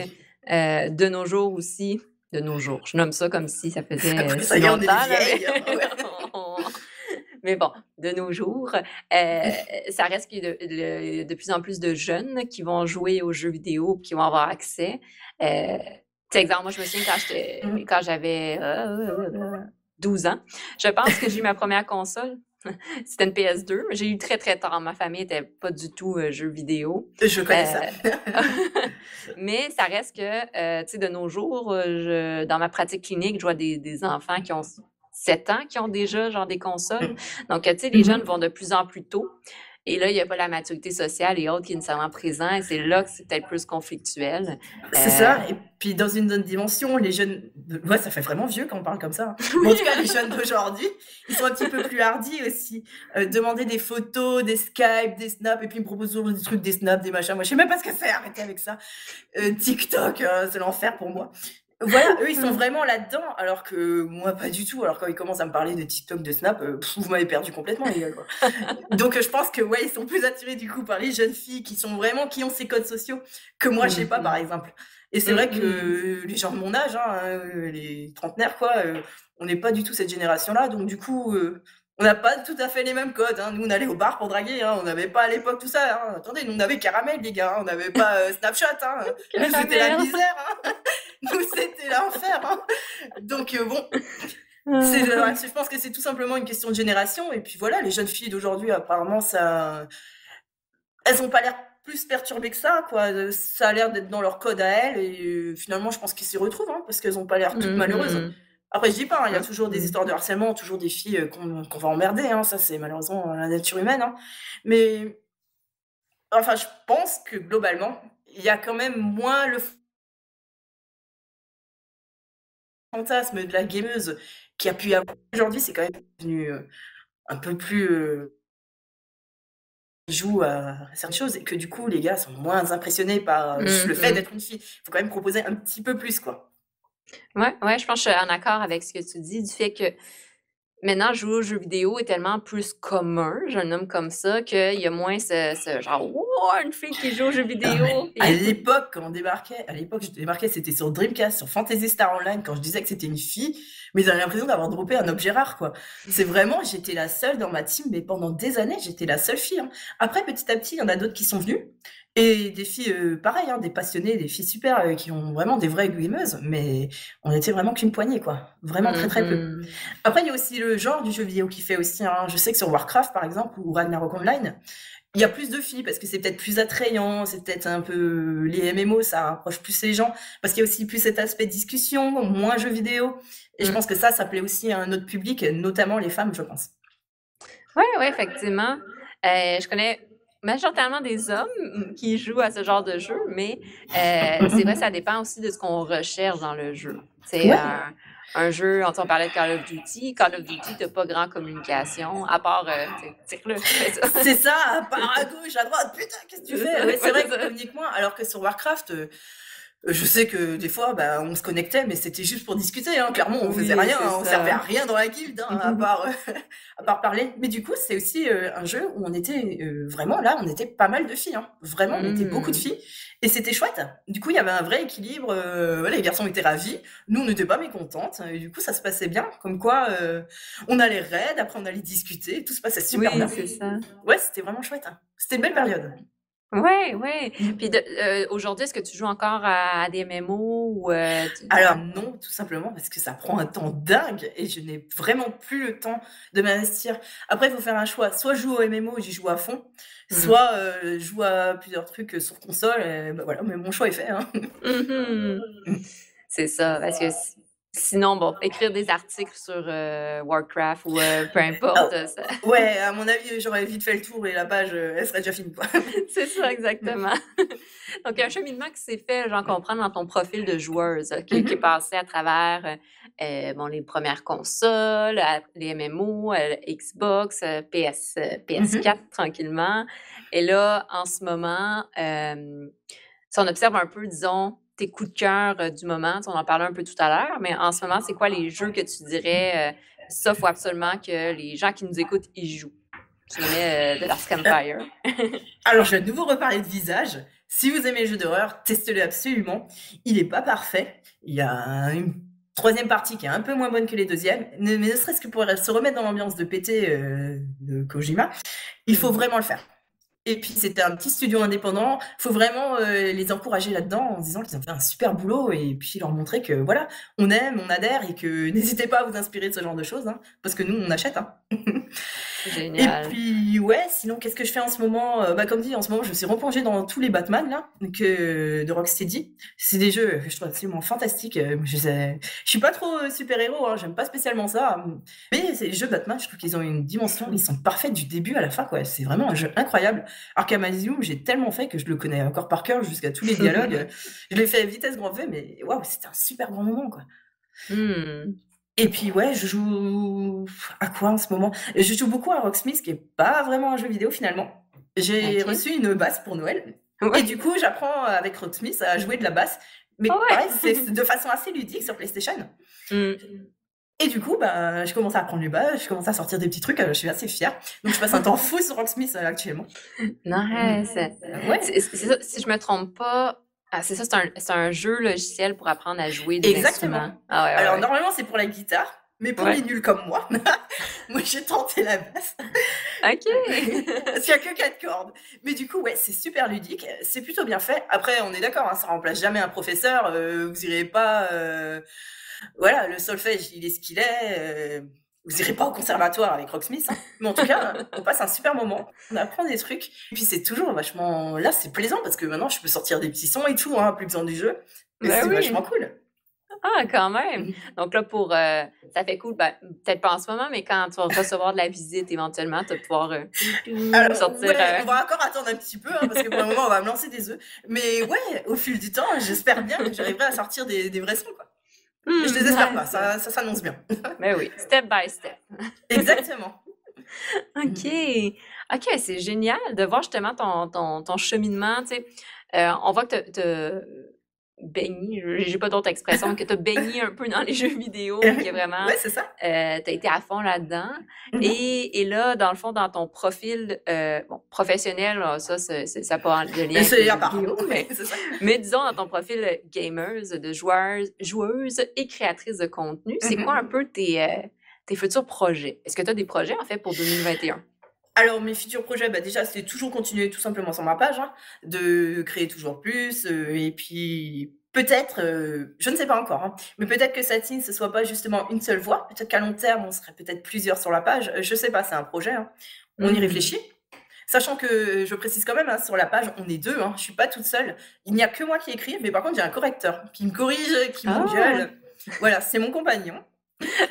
Euh, de nos jours aussi, de nos jours, je nomme ça comme si ça faisait ça y est, on est Mais bon, de nos jours, euh, ça reste qu'il y a de, plus en plus de jeunes qui vont jouer aux jeux vidéo, qui vont avoir accès. Euh, exemple, moi, je me souviens quand, quand j'avais 12 euh, ans, je pense que j'ai eu ma première console. C'était une PS2. J'ai eu très, très tard. Ma famille n'était pas du tout euh, jeux vidéo. Je connais ça. mais ça reste que, tu sais, de nos jours, je, dans ma pratique clinique, je vois des, des enfants qui ont 7 ans qui ont déjà genre des consoles. Mmh. Donc, tu sais, les jeunes vont de plus en plus tôt. Et là, il n'y a pas la maturité sociale et autres qui est nécessairement présent. Et c'est là que c'est peut-être plus conflictuel. C'est ça. Euh, et puis, dans une autre dimension, les jeunes. Ouais, ça fait vraiment vieux quand on parle comme ça. Hein. en tout cas, les jeunes d'aujourd'hui, ils sont un petit peu plus hardis aussi. Euh, demander des photos, des Skype, des Snaps. Et puis, ils me proposent toujours des trucs, des Snaps, des machins. Moi, je sais même pas ce que c'est. Arrêtez avec ça. Euh, TikTok, c'est l'enfer pour moi. Voilà, eux, ils sont vraiment là-dedans, alors que moi, pas du tout. Alors quand ils commencent à me parler de TikTok, de Snap, euh, vous m'avez perdu complètement, les gars. Quoi. Donc je pense que ouais, ils sont plus attirés du coup par les jeunes filles qui sont vraiment qui ont ces codes sociaux que moi, je sais pas, par exemple. Et c'est vrai que les gens de mon âge, hein, euh, les trentenaires, quoi, euh, on n'est pas du tout cette génération-là. Donc du coup, on n'a pas tout à fait les mêmes codes. Hein. Nous, on allait au bar pour draguer. Hein. On n'avait pas à l'époque tout ça. Attendez, nous, on avait Caramel, les gars. On n'avait pas Snapchat. C'était la misère. Nous, c'était l'enfer. Donc, bon, je pense que c'est tout simplement une question de génération. Et puis voilà, les jeunes filles d'aujourd'hui, apparemment, ça, elles n'ont pas l'air plus perturbées que ça, quoi. Ça a l'air d'être dans leur code à elles. Et finalement, je pense qu'ils s'y retrouvent, hein, parce qu'elles n'ont pas l'air toutes mmh, malheureuses. Mmh. Après, je dis pas, il y a toujours des histoires de harcèlement, toujours des filles qu'on va emmerder. Hein, ça, c'est malheureusement la nature humaine. Hein. Mais, enfin, je pense que globalement, il y a quand même moins le fantasme de la gameuse qui a pu y avoir aujourd'hui, c'est quand même devenu un peu plus joue à certaines choses et que du coup les gars sont moins impressionnés par le mmh, fait mmh. d'être une fille. Il faut quand même proposer un petit peu plus quoi. Ouais, ouais, je pense que je suis en accord avec ce que tu dis, du fait que maintenant, jouer aux jeux vidéo est tellement plus commun, je le nomme comme ça, qu'il y a moins ce, ce genre, wow, une fille qui joue aux jeux vidéo. à l'époque, quand on débarquait, à l'époque, je débarquais, c'était sur Dreamcast, sur Fantasy Star Online, quand je disais que c'était une fille, mais j'avais l'impression d'avoir droppé un objet rare, quoi. C'est vraiment, j'étais la seule dans ma team, mais pendant des années, j'étais la seule fille. Hein. Après, petit à petit, il y en a d'autres qui sont venus. Et des filles, euh, pareil, hein, des passionnées, des filles super, euh, qui ont vraiment des vraies gameuses, mais on était vraiment qu'une poignée, quoi. Vraiment très très peu. Mmh Après, il y a aussi le genre du jeu vidéo qui fait aussi, hein, je sais que sur Warcraft, par exemple, ou Ragnarok Online, il y a plus de filles parce que c'est peut-être plus attrayant, c'est peut-être un peu les MMO, ça rapproche plus les gens parce qu'il y a aussi plus cet aspect discussion, moins jeu vidéo. Et je mmh. pense que ça, ça plaît aussi à un autre public, notamment les femmes, je pense. Oui, oui, effectivement. Euh, je connais majoritairement des hommes qui jouent à ce genre de jeu, mais euh, c'est vrai, ça dépend aussi de ce qu'on recherche dans le jeu. C'est un, jeu, on parlait de Call of Duty. Call of Duty, t'as pas grand communication, à part, euh, tire-le, C'est ça, à part à gauche, à droite, putain, qu'est-ce que tu fais? c'est vrai que communique moins, alors que sur Warcraft, euh, je sais que des fois, bah, on se connectait, mais c'était juste pour discuter. Hein. Clairement, on faisait rien, hein. on servait à rien dans la guilde, hein, à part euh, à part parler. Mais du coup, c'est aussi euh, un jeu où on était euh, vraiment là, on était pas mal de filles. Hein. Vraiment, on était beaucoup de mmh. filles, et c'était chouette. Du coup, il y avait un vrai équilibre. les garçons étaient ravis, nous, on n'était pas mécontentes. Et du coup, ça se passait bien. Comme quoi, on allait raid, après on allait discuter, tout se passait super bien. Ça. Ouais, c'était vraiment chouette. C'était une belle période. Ouais, ouais. Puis euh, aujourd'hui, est-ce que tu joues encore à, des MMO ou euh, Alors non, tout simplement parce que ça prend un temps dingue et je n'ai vraiment plus le temps de m'investir. Après, il faut faire un choix. Soit je joue au MMO et j'y joue à fond, mmh. soit euh, je joue à plusieurs trucs sur console. Et, bah, voilà, mais mon choix est fait. Hein. Mmh C'est ça, parce que Sinon, bon, écrire des articles sur euh, Warcraft ou euh, peu importe. Ah, ça... Ouais, à mon avis, j'aurais vite fait le tour et la page, euh, elle serait déjà finie. c'est ça, exactement. Donc, un cheminement qui s'est fait, j'en comprends, dans ton profil de joueuse, qui, est mm-hmm. passé à travers bon, les premières consoles, les MMO, Xbox, PS, PS4, mm-hmm. tranquillement. Et là, en ce moment, si on observe un peu, disons, tes coups de cœur euh, du moment? on en parlait un peu tout à l'heure, mais en ce moment, c'est quoi les jeux que tu dirais, euh, ça, absolument que les gens qui nous écoutent, ils jouent? Tu mets euh, de Last Campfire. Alors, je vais de nouveau reparler de visage. Si vous aimez les jeux d'horreur, testez-le absolument. Il n'est pas parfait. Il y a une troisième partie qui est un peu moins bonne que les deuxièmes, mais ne serait-ce que pour se remettre dans l'ambiance de PT de Kojima, il faut vraiment le faire. Et puis c'était un petit studio indépendant. Il faut vraiment euh, les encourager là-dedans en disant qu'ils ont fait un super boulot et puis leur montrer que voilà, on aime, on adhère et que n'hésitez pas à vous inspirer de ce genre de choses, hein, parce que nous on achète. Hein. Génial. Et puis ouais, sinon qu'est-ce que je fais en ce moment euh, Bah comme dit, en ce moment je me suis replongée dans tous les Batman là, que de Rocksteady. C'est des jeux que je trouve absolument fantastiques. Euh, je, sais, je suis pas trop super héros, hein, j'aime pas spécialement ça, mais ces jeux Batman, je trouve qu'ils ont une dimension, ils sont parfaits du début à la fin quoi. C'est vraiment un jeu incroyable. Arkham Asylum, j'ai tellement fait que je le connais encore par cœur jusqu'à tous les dialogues. je l'ai fait à vitesse grand V, mais waouh, c'était un super grand moment, quoi. Hmm. Et puis ouais, je joue à quoi en ce moment? Je joue beaucoup à Rocksmith, qui est pas vraiment un jeu vidéo finalement. J'ai reçu une basse pour Noël. Et du coup, j'apprends avec Rocksmith à jouer de la basse Mais ah pareil, c'est de façon assez ludique sur PlayStation. Mmh. Et du coup, bah, je commence à apprendre les bases, je commence à sortir des petits trucs, je suis assez fière. Donc, je passe un temps fou sur Rocksmith actuellement. Nice. Ouais. si je me trompe pas, ah, c'est ça, c'est un, un, jeu logiciel pour apprendre à jouer des Exactement. Ah, ouais, Alors, normalement, c'est pour la guitare. Mais pour les nuls comme moi, moi j'ai tenté la basse. Ok. Parce qu'il n'y a que quatre cordes. Mais du coup, ouais, c'est super ludique. C'est plutôt bien fait. Après, on est d'accord, hein, ça remplace jamais un professeur. Euh, vous irez pas. Euh, voilà, le solfège, il est ce qu'il est. Euh, vous irez pas au conservatoire avec Rocksmith. Hein. Mais en tout cas, on passe un super moment. On apprend des trucs. Et puis c'est toujours vachement. Là, c'est plaisant parce que maintenant, je peux sortir des petits sons et tout, hein, plus besoin du jeu. Mais bah c'est vachement cool. Ah, quand même. Mmh. Donc là, pour euh, ça fait cool, ben, peut-être pas en ce moment, mais quand tu vas recevoir de la visite éventuellement, tu vas pouvoir euh, sortir. Euh, on va encore attendre un petit peu, hein, parce que pour le moment, on va me lancer des œufs. Mais ouais, au fil du temps, j'espère bien que j'arriverai à sortir des, des vrais sons. Quoi. Mmh, je désespère pas, ça, ça s'annonce bien. mais oui, step by step. Exactement. OK. OK, c'est génial de voir justement ton, ton, ton cheminement. Tu sais. on voit que tu baigné, j'ai pas d'autre expression, que tu as baigné un peu dans les jeux vidéo, qui est vraiment. Ça. Euh, tu as été à fond là-dedans. Mm-hmm. et, et, là, dans le fond, dans ton profil euh, bon, professionnel, ça, ça n'a pas de lien. À part. Mais, mais, disons, dans ton profil gamers, de joueurs, joueuse et créatrice de contenu, c'est quoi un mm-hmm. peu tes, euh, tes futurs projets? Est-ce que tu as des projets, en fait, pour 2021? Alors, mes futurs projets, bah déjà, c'est toujours continuer tout simplement sur ma page, hein, de créer toujours plus, euh, et puis peut-être, euh, je ne sais pas encore, hein, mais peut-être que Satine, ce soit pas justement une seule voix, peut-être qu'à long terme, on serait peut-être plusieurs sur la page, euh, je sais pas, c'est un projet, hein. on y mmh. réfléchit. Sachant que, je précise quand même, sur la page, on est deux, je suis pas toute seule. Il n'y a que moi qui écris, mais par contre, j'ai un correcteur qui me corrige, qui me ah. Voilà, c'est mon compagnon.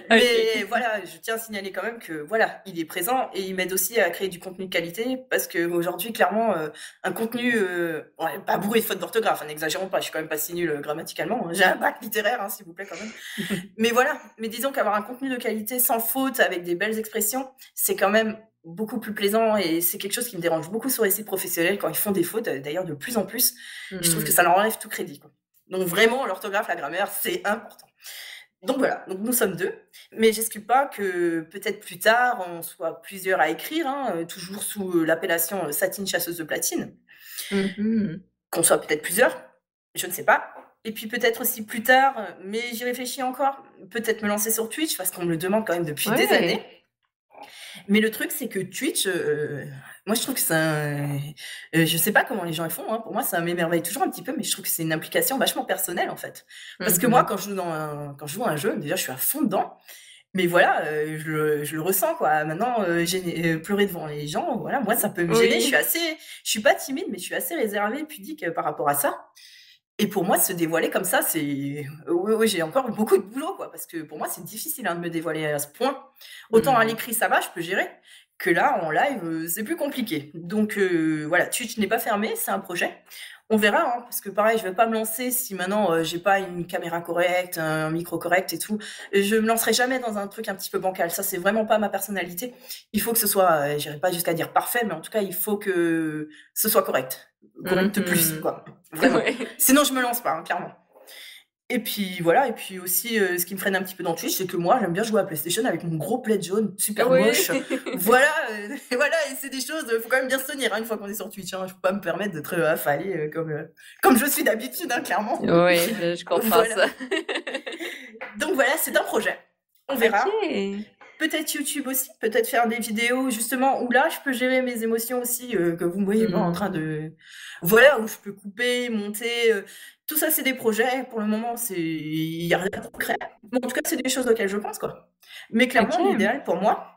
Mais voilà, je tiens à signaler quand même que voilà, il est présent et il m'aide aussi à créer du contenu de qualité parce qu'aujourd'hui, clairement, euh, un contenu euh, pas bourré de fautes d'orthographe, hein, n'exagérons pas, je suis quand même pas si nul euh, grammaticalement, hein. j'ai un bac littéraire, hein, s'il vous plaît quand même. mais voilà, mais disons qu'avoir un contenu de qualité sans faute, avec des belles expressions, c'est quand même beaucoup plus plaisant et c'est quelque chose qui me dérange beaucoup sur les sites professionnels quand ils font des fautes, d'ailleurs de plus en plus. Je trouve que mmh. ça leur enlève tout crédit. Quoi. Donc vraiment, l'orthographe, la grammaire, c'est important. Donc voilà, donc nous sommes deux, mais j'excuse pas que peut-être plus tard on soit plusieurs à écrire, hein, euh, toujours sous euh, l'appellation euh, Satine chasseuse de platine. Mmh Qu'on soit peut-être plusieurs, je ne sais pas. Et puis peut-être aussi plus tard, mais j'y réfléchis encore, peut-être me lancer sur Twitch parce qu'on me le demande quand même depuis des années. Mais le truc, c'est que Twitch, moi, je trouve que c'est un... Euh, je sais pas comment les gens le font. Hein. Pour moi, ça m'émerveille toujours un petit peu, mais je trouve que c'est une implication vachement personnelle, en fait. Parce que moi, mmh quand je joue dans un... quand je joue à un jeu, déjà, je suis à fond dedans. Mais voilà, euh, je, le, je, le, ressens, quoi. Maintenant, euh, j'ai pleuré devant les gens, voilà, moi, ça peut me gêner. Je suis assez... Je suis pas timide, mais je suis assez réservée, pudique par rapport à ça. Et pour moi, se dévoiler comme ça, c'est... Oui, oui, j'ai encore beaucoup de boulot, quoi. Parce que pour moi, c'est difficile hein, de me dévoiler à ce point. Autant à mmh. l'écrit, ça va, je peux gérer que là, en live, euh, c'est plus compliqué. Donc euh, voilà, Twitch n'est pas fermé, c'est un projet. On verra, hein, parce que pareil, je vais pas me lancer si maintenant euh, j'ai pas une caméra correcte, un micro correct et tout. Je me lancerai jamais dans un truc un petit peu bancal. Ça, c'est vraiment pas ma personnalité. Il faut que ce soit, j'irai pas jusqu'à dire parfait, mais en tout cas, il faut que ce soit correct, correct mmh, plus, quoi. Sinon, je me lance pas, hein, clairement. Et puis voilà, et puis aussi, euh, ce qui me freine un petit peu dans Twitch, c'est que moi, j'aime bien jouer à PlayStation avec mon gros plaid jaune, super moche. voilà, euh, voilà, et c'est des choses, faut quand même bien se tenir hein, une fois qu'on est sur Twitch. Hein. Je peux pas me permettre d'être euh, affalé comme, comme je suis d'habitude, hein, clairement. Oui, je comprends ça. Donc voilà, c'est un projet. On verra. Peut-être YouTube aussi, peut-être faire des vidéos justement où là, je peux gérer mes émotions aussi, que vous me voyez pas en mmh. train de... Voilà, où je peux couper, monter tout ça, c'est des projets. Pour le moment, c'est il n'y a rien de concret. En tout cas, c'est des choses auxquelles je pense, quoi. Mais clairement, l'idéal pour moi,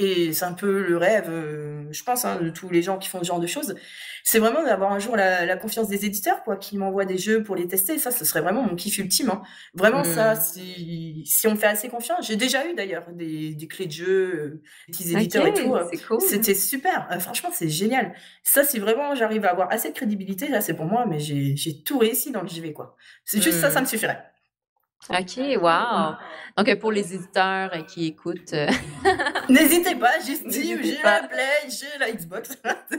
et c'est un peu le rêve, euh, je pense, hein, de tous les gens qui font ce genre de choses. C'est vraiment d'avoir un jour la, confiance des éditeurs, quoi, qui m'envoient des jeux pour les tester. Ça, ce serait vraiment mon kiff ultime. Hein. Vraiment, ça, mmh. si, si on me fait assez confiance. J'ai déjà eu d'ailleurs des, des, clés de jeu, euh, des petits éditeurs et tout. Hein. C'était super. Euh, franchement, c'est génial. Ça, si vraiment j'arrive à avoir assez de crédibilité, là, c'est pour moi, mais j'ai tout réussi dans le JV, quoi. C'est juste ça, ça mmh. me suffirait. OK, wow! Donc, pour les éditeurs qui écoutent, N'hésitez pas, j'ai Steam, j'ai la Play, j'ai la Xbox.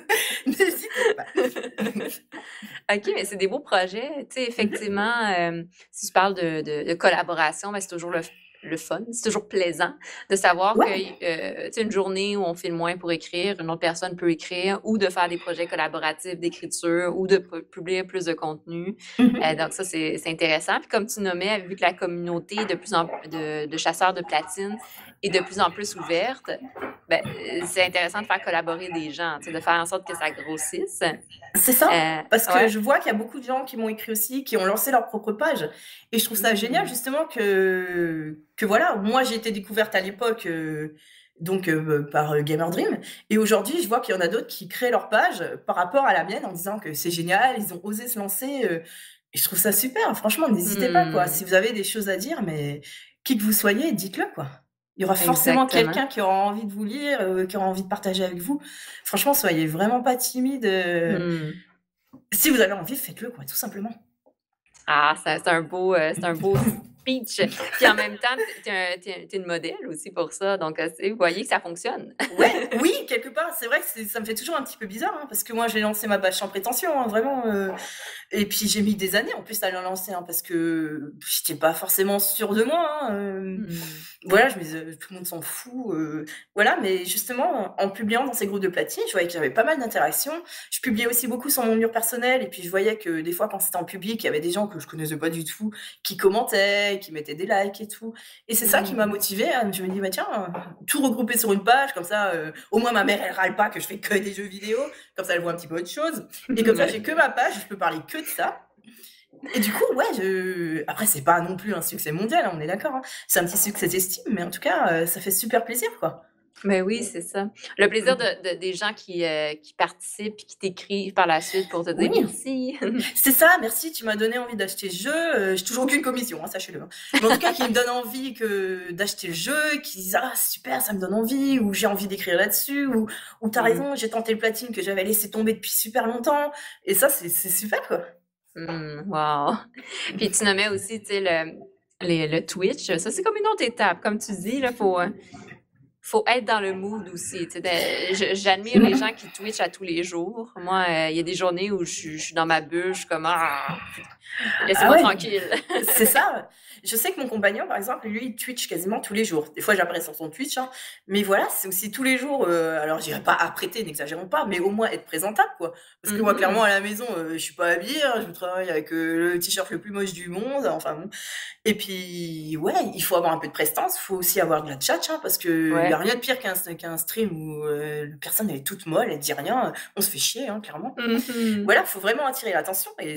N'hésitez pas. OK, mais c'est des beaux projets. Tu sais, effectivement, euh, si tu parles de, de, collaboration, ben, c'est toujours le, le fun. C'est toujours plaisant de savoir que euh, une journée où on fait le moins pour écrire, une autre personne peut écrire ou de faire des projets collaboratifs d'écriture ou de publier plus de contenu. Mm-hmm. Euh, donc ça, c'est intéressant. Puis comme tu nommais, vu que la communauté de plus en de, de chasseurs de platine est de plus en plus ouverte, ben, c'est intéressant de faire collaborer des gens, de faire en sorte que ça grossisse. C'est ça, euh, parce que je vois qu'il y a beaucoup de gens qui m'ont écrit aussi, qui ont lancé leur propre page. Et je trouve ça génial, mmh. justement, que, que voilà, moi j'ai été découverte à l'époque. Euh, donc euh, par Gamer Dream. Et aujourd'hui, je vois qu'il y en a d'autres qui créent leur page par rapport à la mienne en disant que c'est génial, ils ont osé se lancer. et je trouve ça super. Franchement, n'hésitez pas quoi. Mmh. Si vous avez des choses à dire, mais qui que vous soyez, dites-le quoi. Il y aura forcément quelqu'un qui aura envie de vous lire, euh, qui aura envie de partager avec vous. Franchement, soyez vraiment pas timide. Euh. Hmm. Si vous avez envie, faites-le, quoi, tout simplement. Ah, c'est un beau, euh, c'est un beau speech. Puis en même temps, tu es, une modèle aussi pour ça. Donc, vous voyez que ça fonctionne. ouais, oui, quelque part. C'est vrai que ça me fait toujours un petit peu bizarre, hein, parce que moi, j'ai lancé ma page sans prétention, hein, vraiment. et puis, j'ai mis des années en plus à la lancer, hein, parce que j'étais pas forcément sûre de moi. Voilà, je me disais, tout le monde s'en fout. Euh, voilà, mais justement, en, publiant dans ces groupes de platine, je voyais qu'il y avait pas mal d'interactions. Je publiais aussi beaucoup sur mon mur personnel, et puis je voyais que des fois, quand c'était en public, il y avait des gens que je connaissais pas du tout, qui commentaient, qui mettaient des likes et tout. Et c'est ça qui m'a mmh. motivée. Je me dis, bah, tiens, tout regrouper sur une page, comme ça, euh, au moins ma mère, elle râle pas que je fais que des jeux vidéo, comme ça, elle voit un petit peu autre chose. Et comme ça, j'ai que ma page, je peux parler que de ça. Et du coup, ouais, je... après, c'est pas non plus un succès mondial, hein, on est d'accord. Hein. C'est un petit succès d'estime, mais en tout cas, euh, ça fait super plaisir, quoi. Mais oui, c'est ça. Le plaisir de, des gens qui, euh, qui participent et qui t'écrivent par la suite pour te dire merci. C'est ça, merci, tu m'as donné envie d'acheter le jeu. Euh, j'ai toujours aucune commission, hein, sachez-le. Mais en tout cas, qui me donne envie que d'acheter le jeu, qui disent Ah, super, ça me donne envie, ou j'ai envie d'écrire là-dessus, ou, ou t'as raison, j'ai tenté le platine que j'avais laissé tomber depuis super longtemps. Et ça, c'est super, quoi. Mmh, wow! Puis tu nommais aussi, tu sais, le, le Twitch. Ça, c'est comme une autre étape. Comme tu dis, il faut, euh, faut être dans le mood aussi. J'admire les gens qui Twitch à tous les jours. Moi, euh, il y a des journées où je, suis dans ma bulle, je suis comme ah, laissez-moi ah tranquille. c'est ça. Je sais que mon compagnon, par exemple, lui, il Twitch quasiment tous les jours. Des fois, j'apparais sur son Twitch, hein. mais voilà, c'est aussi tous les jours. Euh, alors, je dirais pas apprêter, n'exagérons pas, mais au moins être présentable, quoi. Parce que moi, mmh clairement, à la maison, euh, je suis pas habillée, hein. je travaille avec le t-shirt le plus moche du monde. Enfin bon. Et puis, ouais, il faut avoir un peu de prestance. Il faut aussi avoir de la chat, hein, parce que il y a rien de pire qu'un qu'un stream où euh, la personne elle est toute molle, elle dit rien. On se fait chier, hein, clairement. Mmh voilà, il faut vraiment attirer l'attention et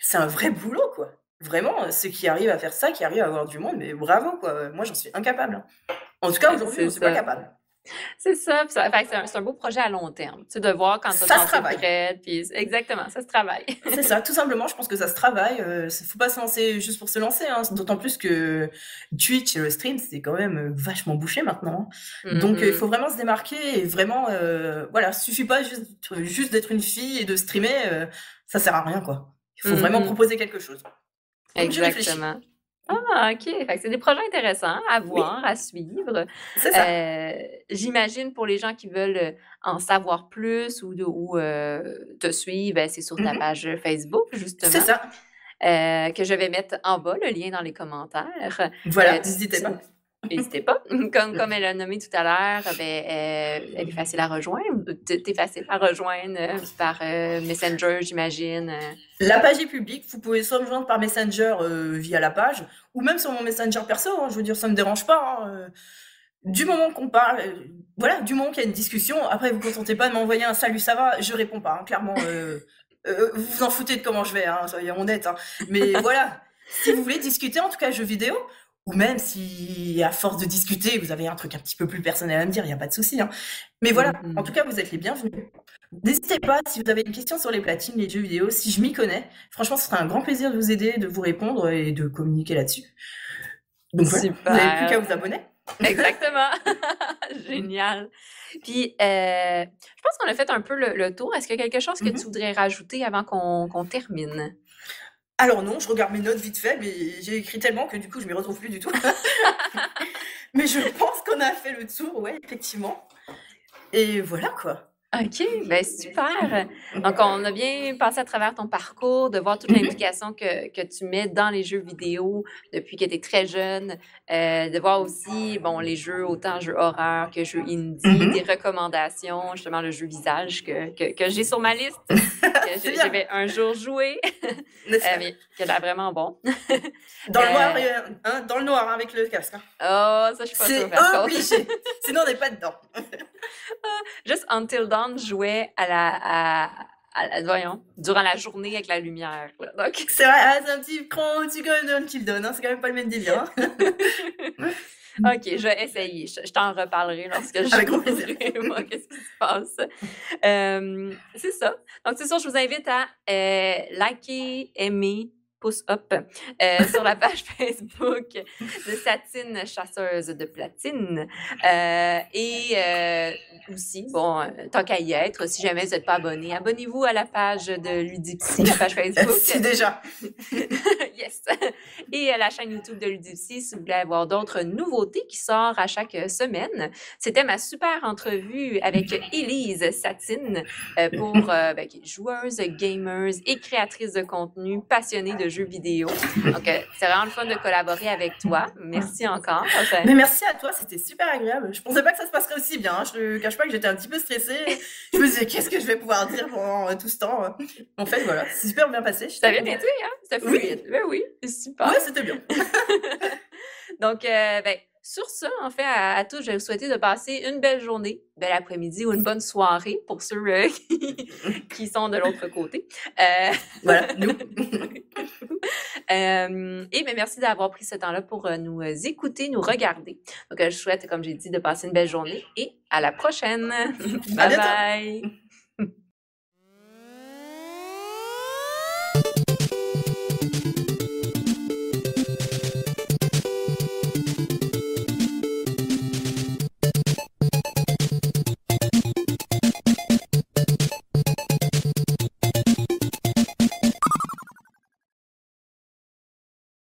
c'est un vrai boulot, quoi. Vraiment, ceux qui arrivent à faire ça, qui arrivent à avoir du monde, mais bravo, quoi. Moi, j'en suis incapable. Hein. En tout cas, aujourd'hui, je ne suis pas capable. C'est ça, c'est un, beau projet à long terme. Tu de voir quand ça se travaille. puis exactement, ça se travaille. c'est ça, tout simplement, je pense que ça se travaille. Il euh, ne faut pas se lancer juste pour se lancer, hein. d'autant plus que Twitch et le stream, c'est quand même euh, vachement bouché maintenant. Hein. Donc, il mm-hmm. faut vraiment se démarquer et vraiment, euh, voilà, suffit pas juste, juste d'être une fille et de streamer, euh, ça sert à rien, quoi. Il faut vraiment mm-hmm. proposer quelque chose. Exactement. Ah, OK. c'est des projets intéressants à voir, à suivre. C'est ça. Euh, j'imagine pour les gens qui veulent euh, en savoir plus ou, de, ou euh, te suivre, ben, c'est sur ta mm-hmm. page Facebook, justement. C'est ça. que je vais mettre en bas le lien dans les commentaires. Voilà, n'hésitez pas. N'hésitez pas. Comme, comme elle a nommé tout à l'heure, ben, elle est facile à rejoindre. Tu es facile à rejoindre euh, par euh, Messenger, j'imagine. Euh. La page est publique. Vous pouvez soit me joindre par Messenger via la page ou même sur mon Messenger perso. Hein. je veux dire, ça ne me dérange pas. Hein, du moment qu'on parle, voilà, du moment qu'il y a une discussion, après vous ne vous contentez pas de m'envoyer un salut, ça va, je réponds pas, hein, clairement. vous vous en foutez de comment je vais, soyons honnêtes. Mais voilà, si vous voulez discuter, en tout cas jeux vidéo, ou même si, à force de discuter, vous avez un truc un petit peu plus personnel à me dire, il n'y a pas de souci. Hein. Mais voilà, mmh, mmh. en tout cas, vous êtes les bienvenus. N'hésitez pas, si vous avez une question sur les platines, les jeux vidéo, si je m'y connais, franchement, ce sera un grand plaisir de vous aider, de vous répondre et de communiquer là-dessus. Donc voilà, vous n'avez plus qu'à vous abonner. Exactement. Génial. Puis, euh, je pense qu'on a fait un peu le, tour. Est-ce qu'il y a quelque chose que mmh tu voudrais rajouter avant qu'on termine? Alors non, je regarde mes notes vite fait, mais j'ai écrit tellement que du coup, je m'y retrouve plus du tout. mais je pense qu'on a fait le tour, ouais, effectivement. Et voilà quoi. OK, ben super. Donc, on a bien passé à travers ton parcours, de voir toute l'implication que, que tu mets dans les jeux vidéo depuis que tu es très jeune, euh, de voir aussi, bon, les jeux, autant jeux horreur que jeux indie, Mhm. des recommandations, justement le jeu visage que, que, que j'ai sur ma liste, que C'est bien, j'avais un jour n'est-ce euh, mais qui a l'air vraiment bon. dans, le noir, Euh, et, euh, hein, dans le noir avec le casque. hein. Oh, ça, je suis pas C'est sûre, contre. obligé. Sinon, on n'est pas dedans. Juste Until Dawn jouait à la, à, à la- voyons, durant la journée avec la lumière. là. Donc, C'est vrai, ah, c'est un petit cran tu donnes qu'il donne. Hein. C'est quand même pas le même délire. Hein. OK, je vais essayer. Je, je t'en reparlerai lorsque je jouerai, moi, qu'est-ce qui se passe. Euh, c'est ça. Donc, c'est sûr, je vous invite à euh, liker, aimer, pouce up euh, sur la page Facebook de Satine Chasseuse de Platine. Euh, et euh, aussi, bon, tant qu'à y être, si jamais vous n'êtes pas abonné, abonnez-vous à la page de Ludipsy, la page Facebook. si déjà. yes. Et à la chaîne YouTube de Ludipsy, si vous voulez avoir d'autres nouveautés qui sortent à chaque semaine. C'était ma super entrevue avec Elise Satine pour ben, joueuse, gamers et créatrice de contenu passionnée de jeux vidéo. Donc, c'est vraiment le fun de collaborer avec toi. Merci encore. Enfin, Mais merci à toi, c'était super agréable. Je pensais pas que ça se passerait aussi bien. hein. Je te cache pas que j'étais un petit peu stressée. Je me disais, qu'est-ce que je vais pouvoir dire pendant tout ce temps? En fait, voilà, c'est super bien passé. Je ça bien été, hein? Oui. Ben oui, super. Ouais, c'était bien. Donc, euh, ben, sur ça, en fait, à, à tous, je vais vous souhaiter de passer une belle journée, bel après-midi ou une bonne soirée pour ceux euh, qui, qui sont de l'autre côté. Euh, Voilà, nous. euh, et ben, merci d'avoir pris ce temps-là pour nous écouter, nous regarder. Donc, je souhaite, comme j'ai dit, de passer une belle journée et à la prochaine. bye bye.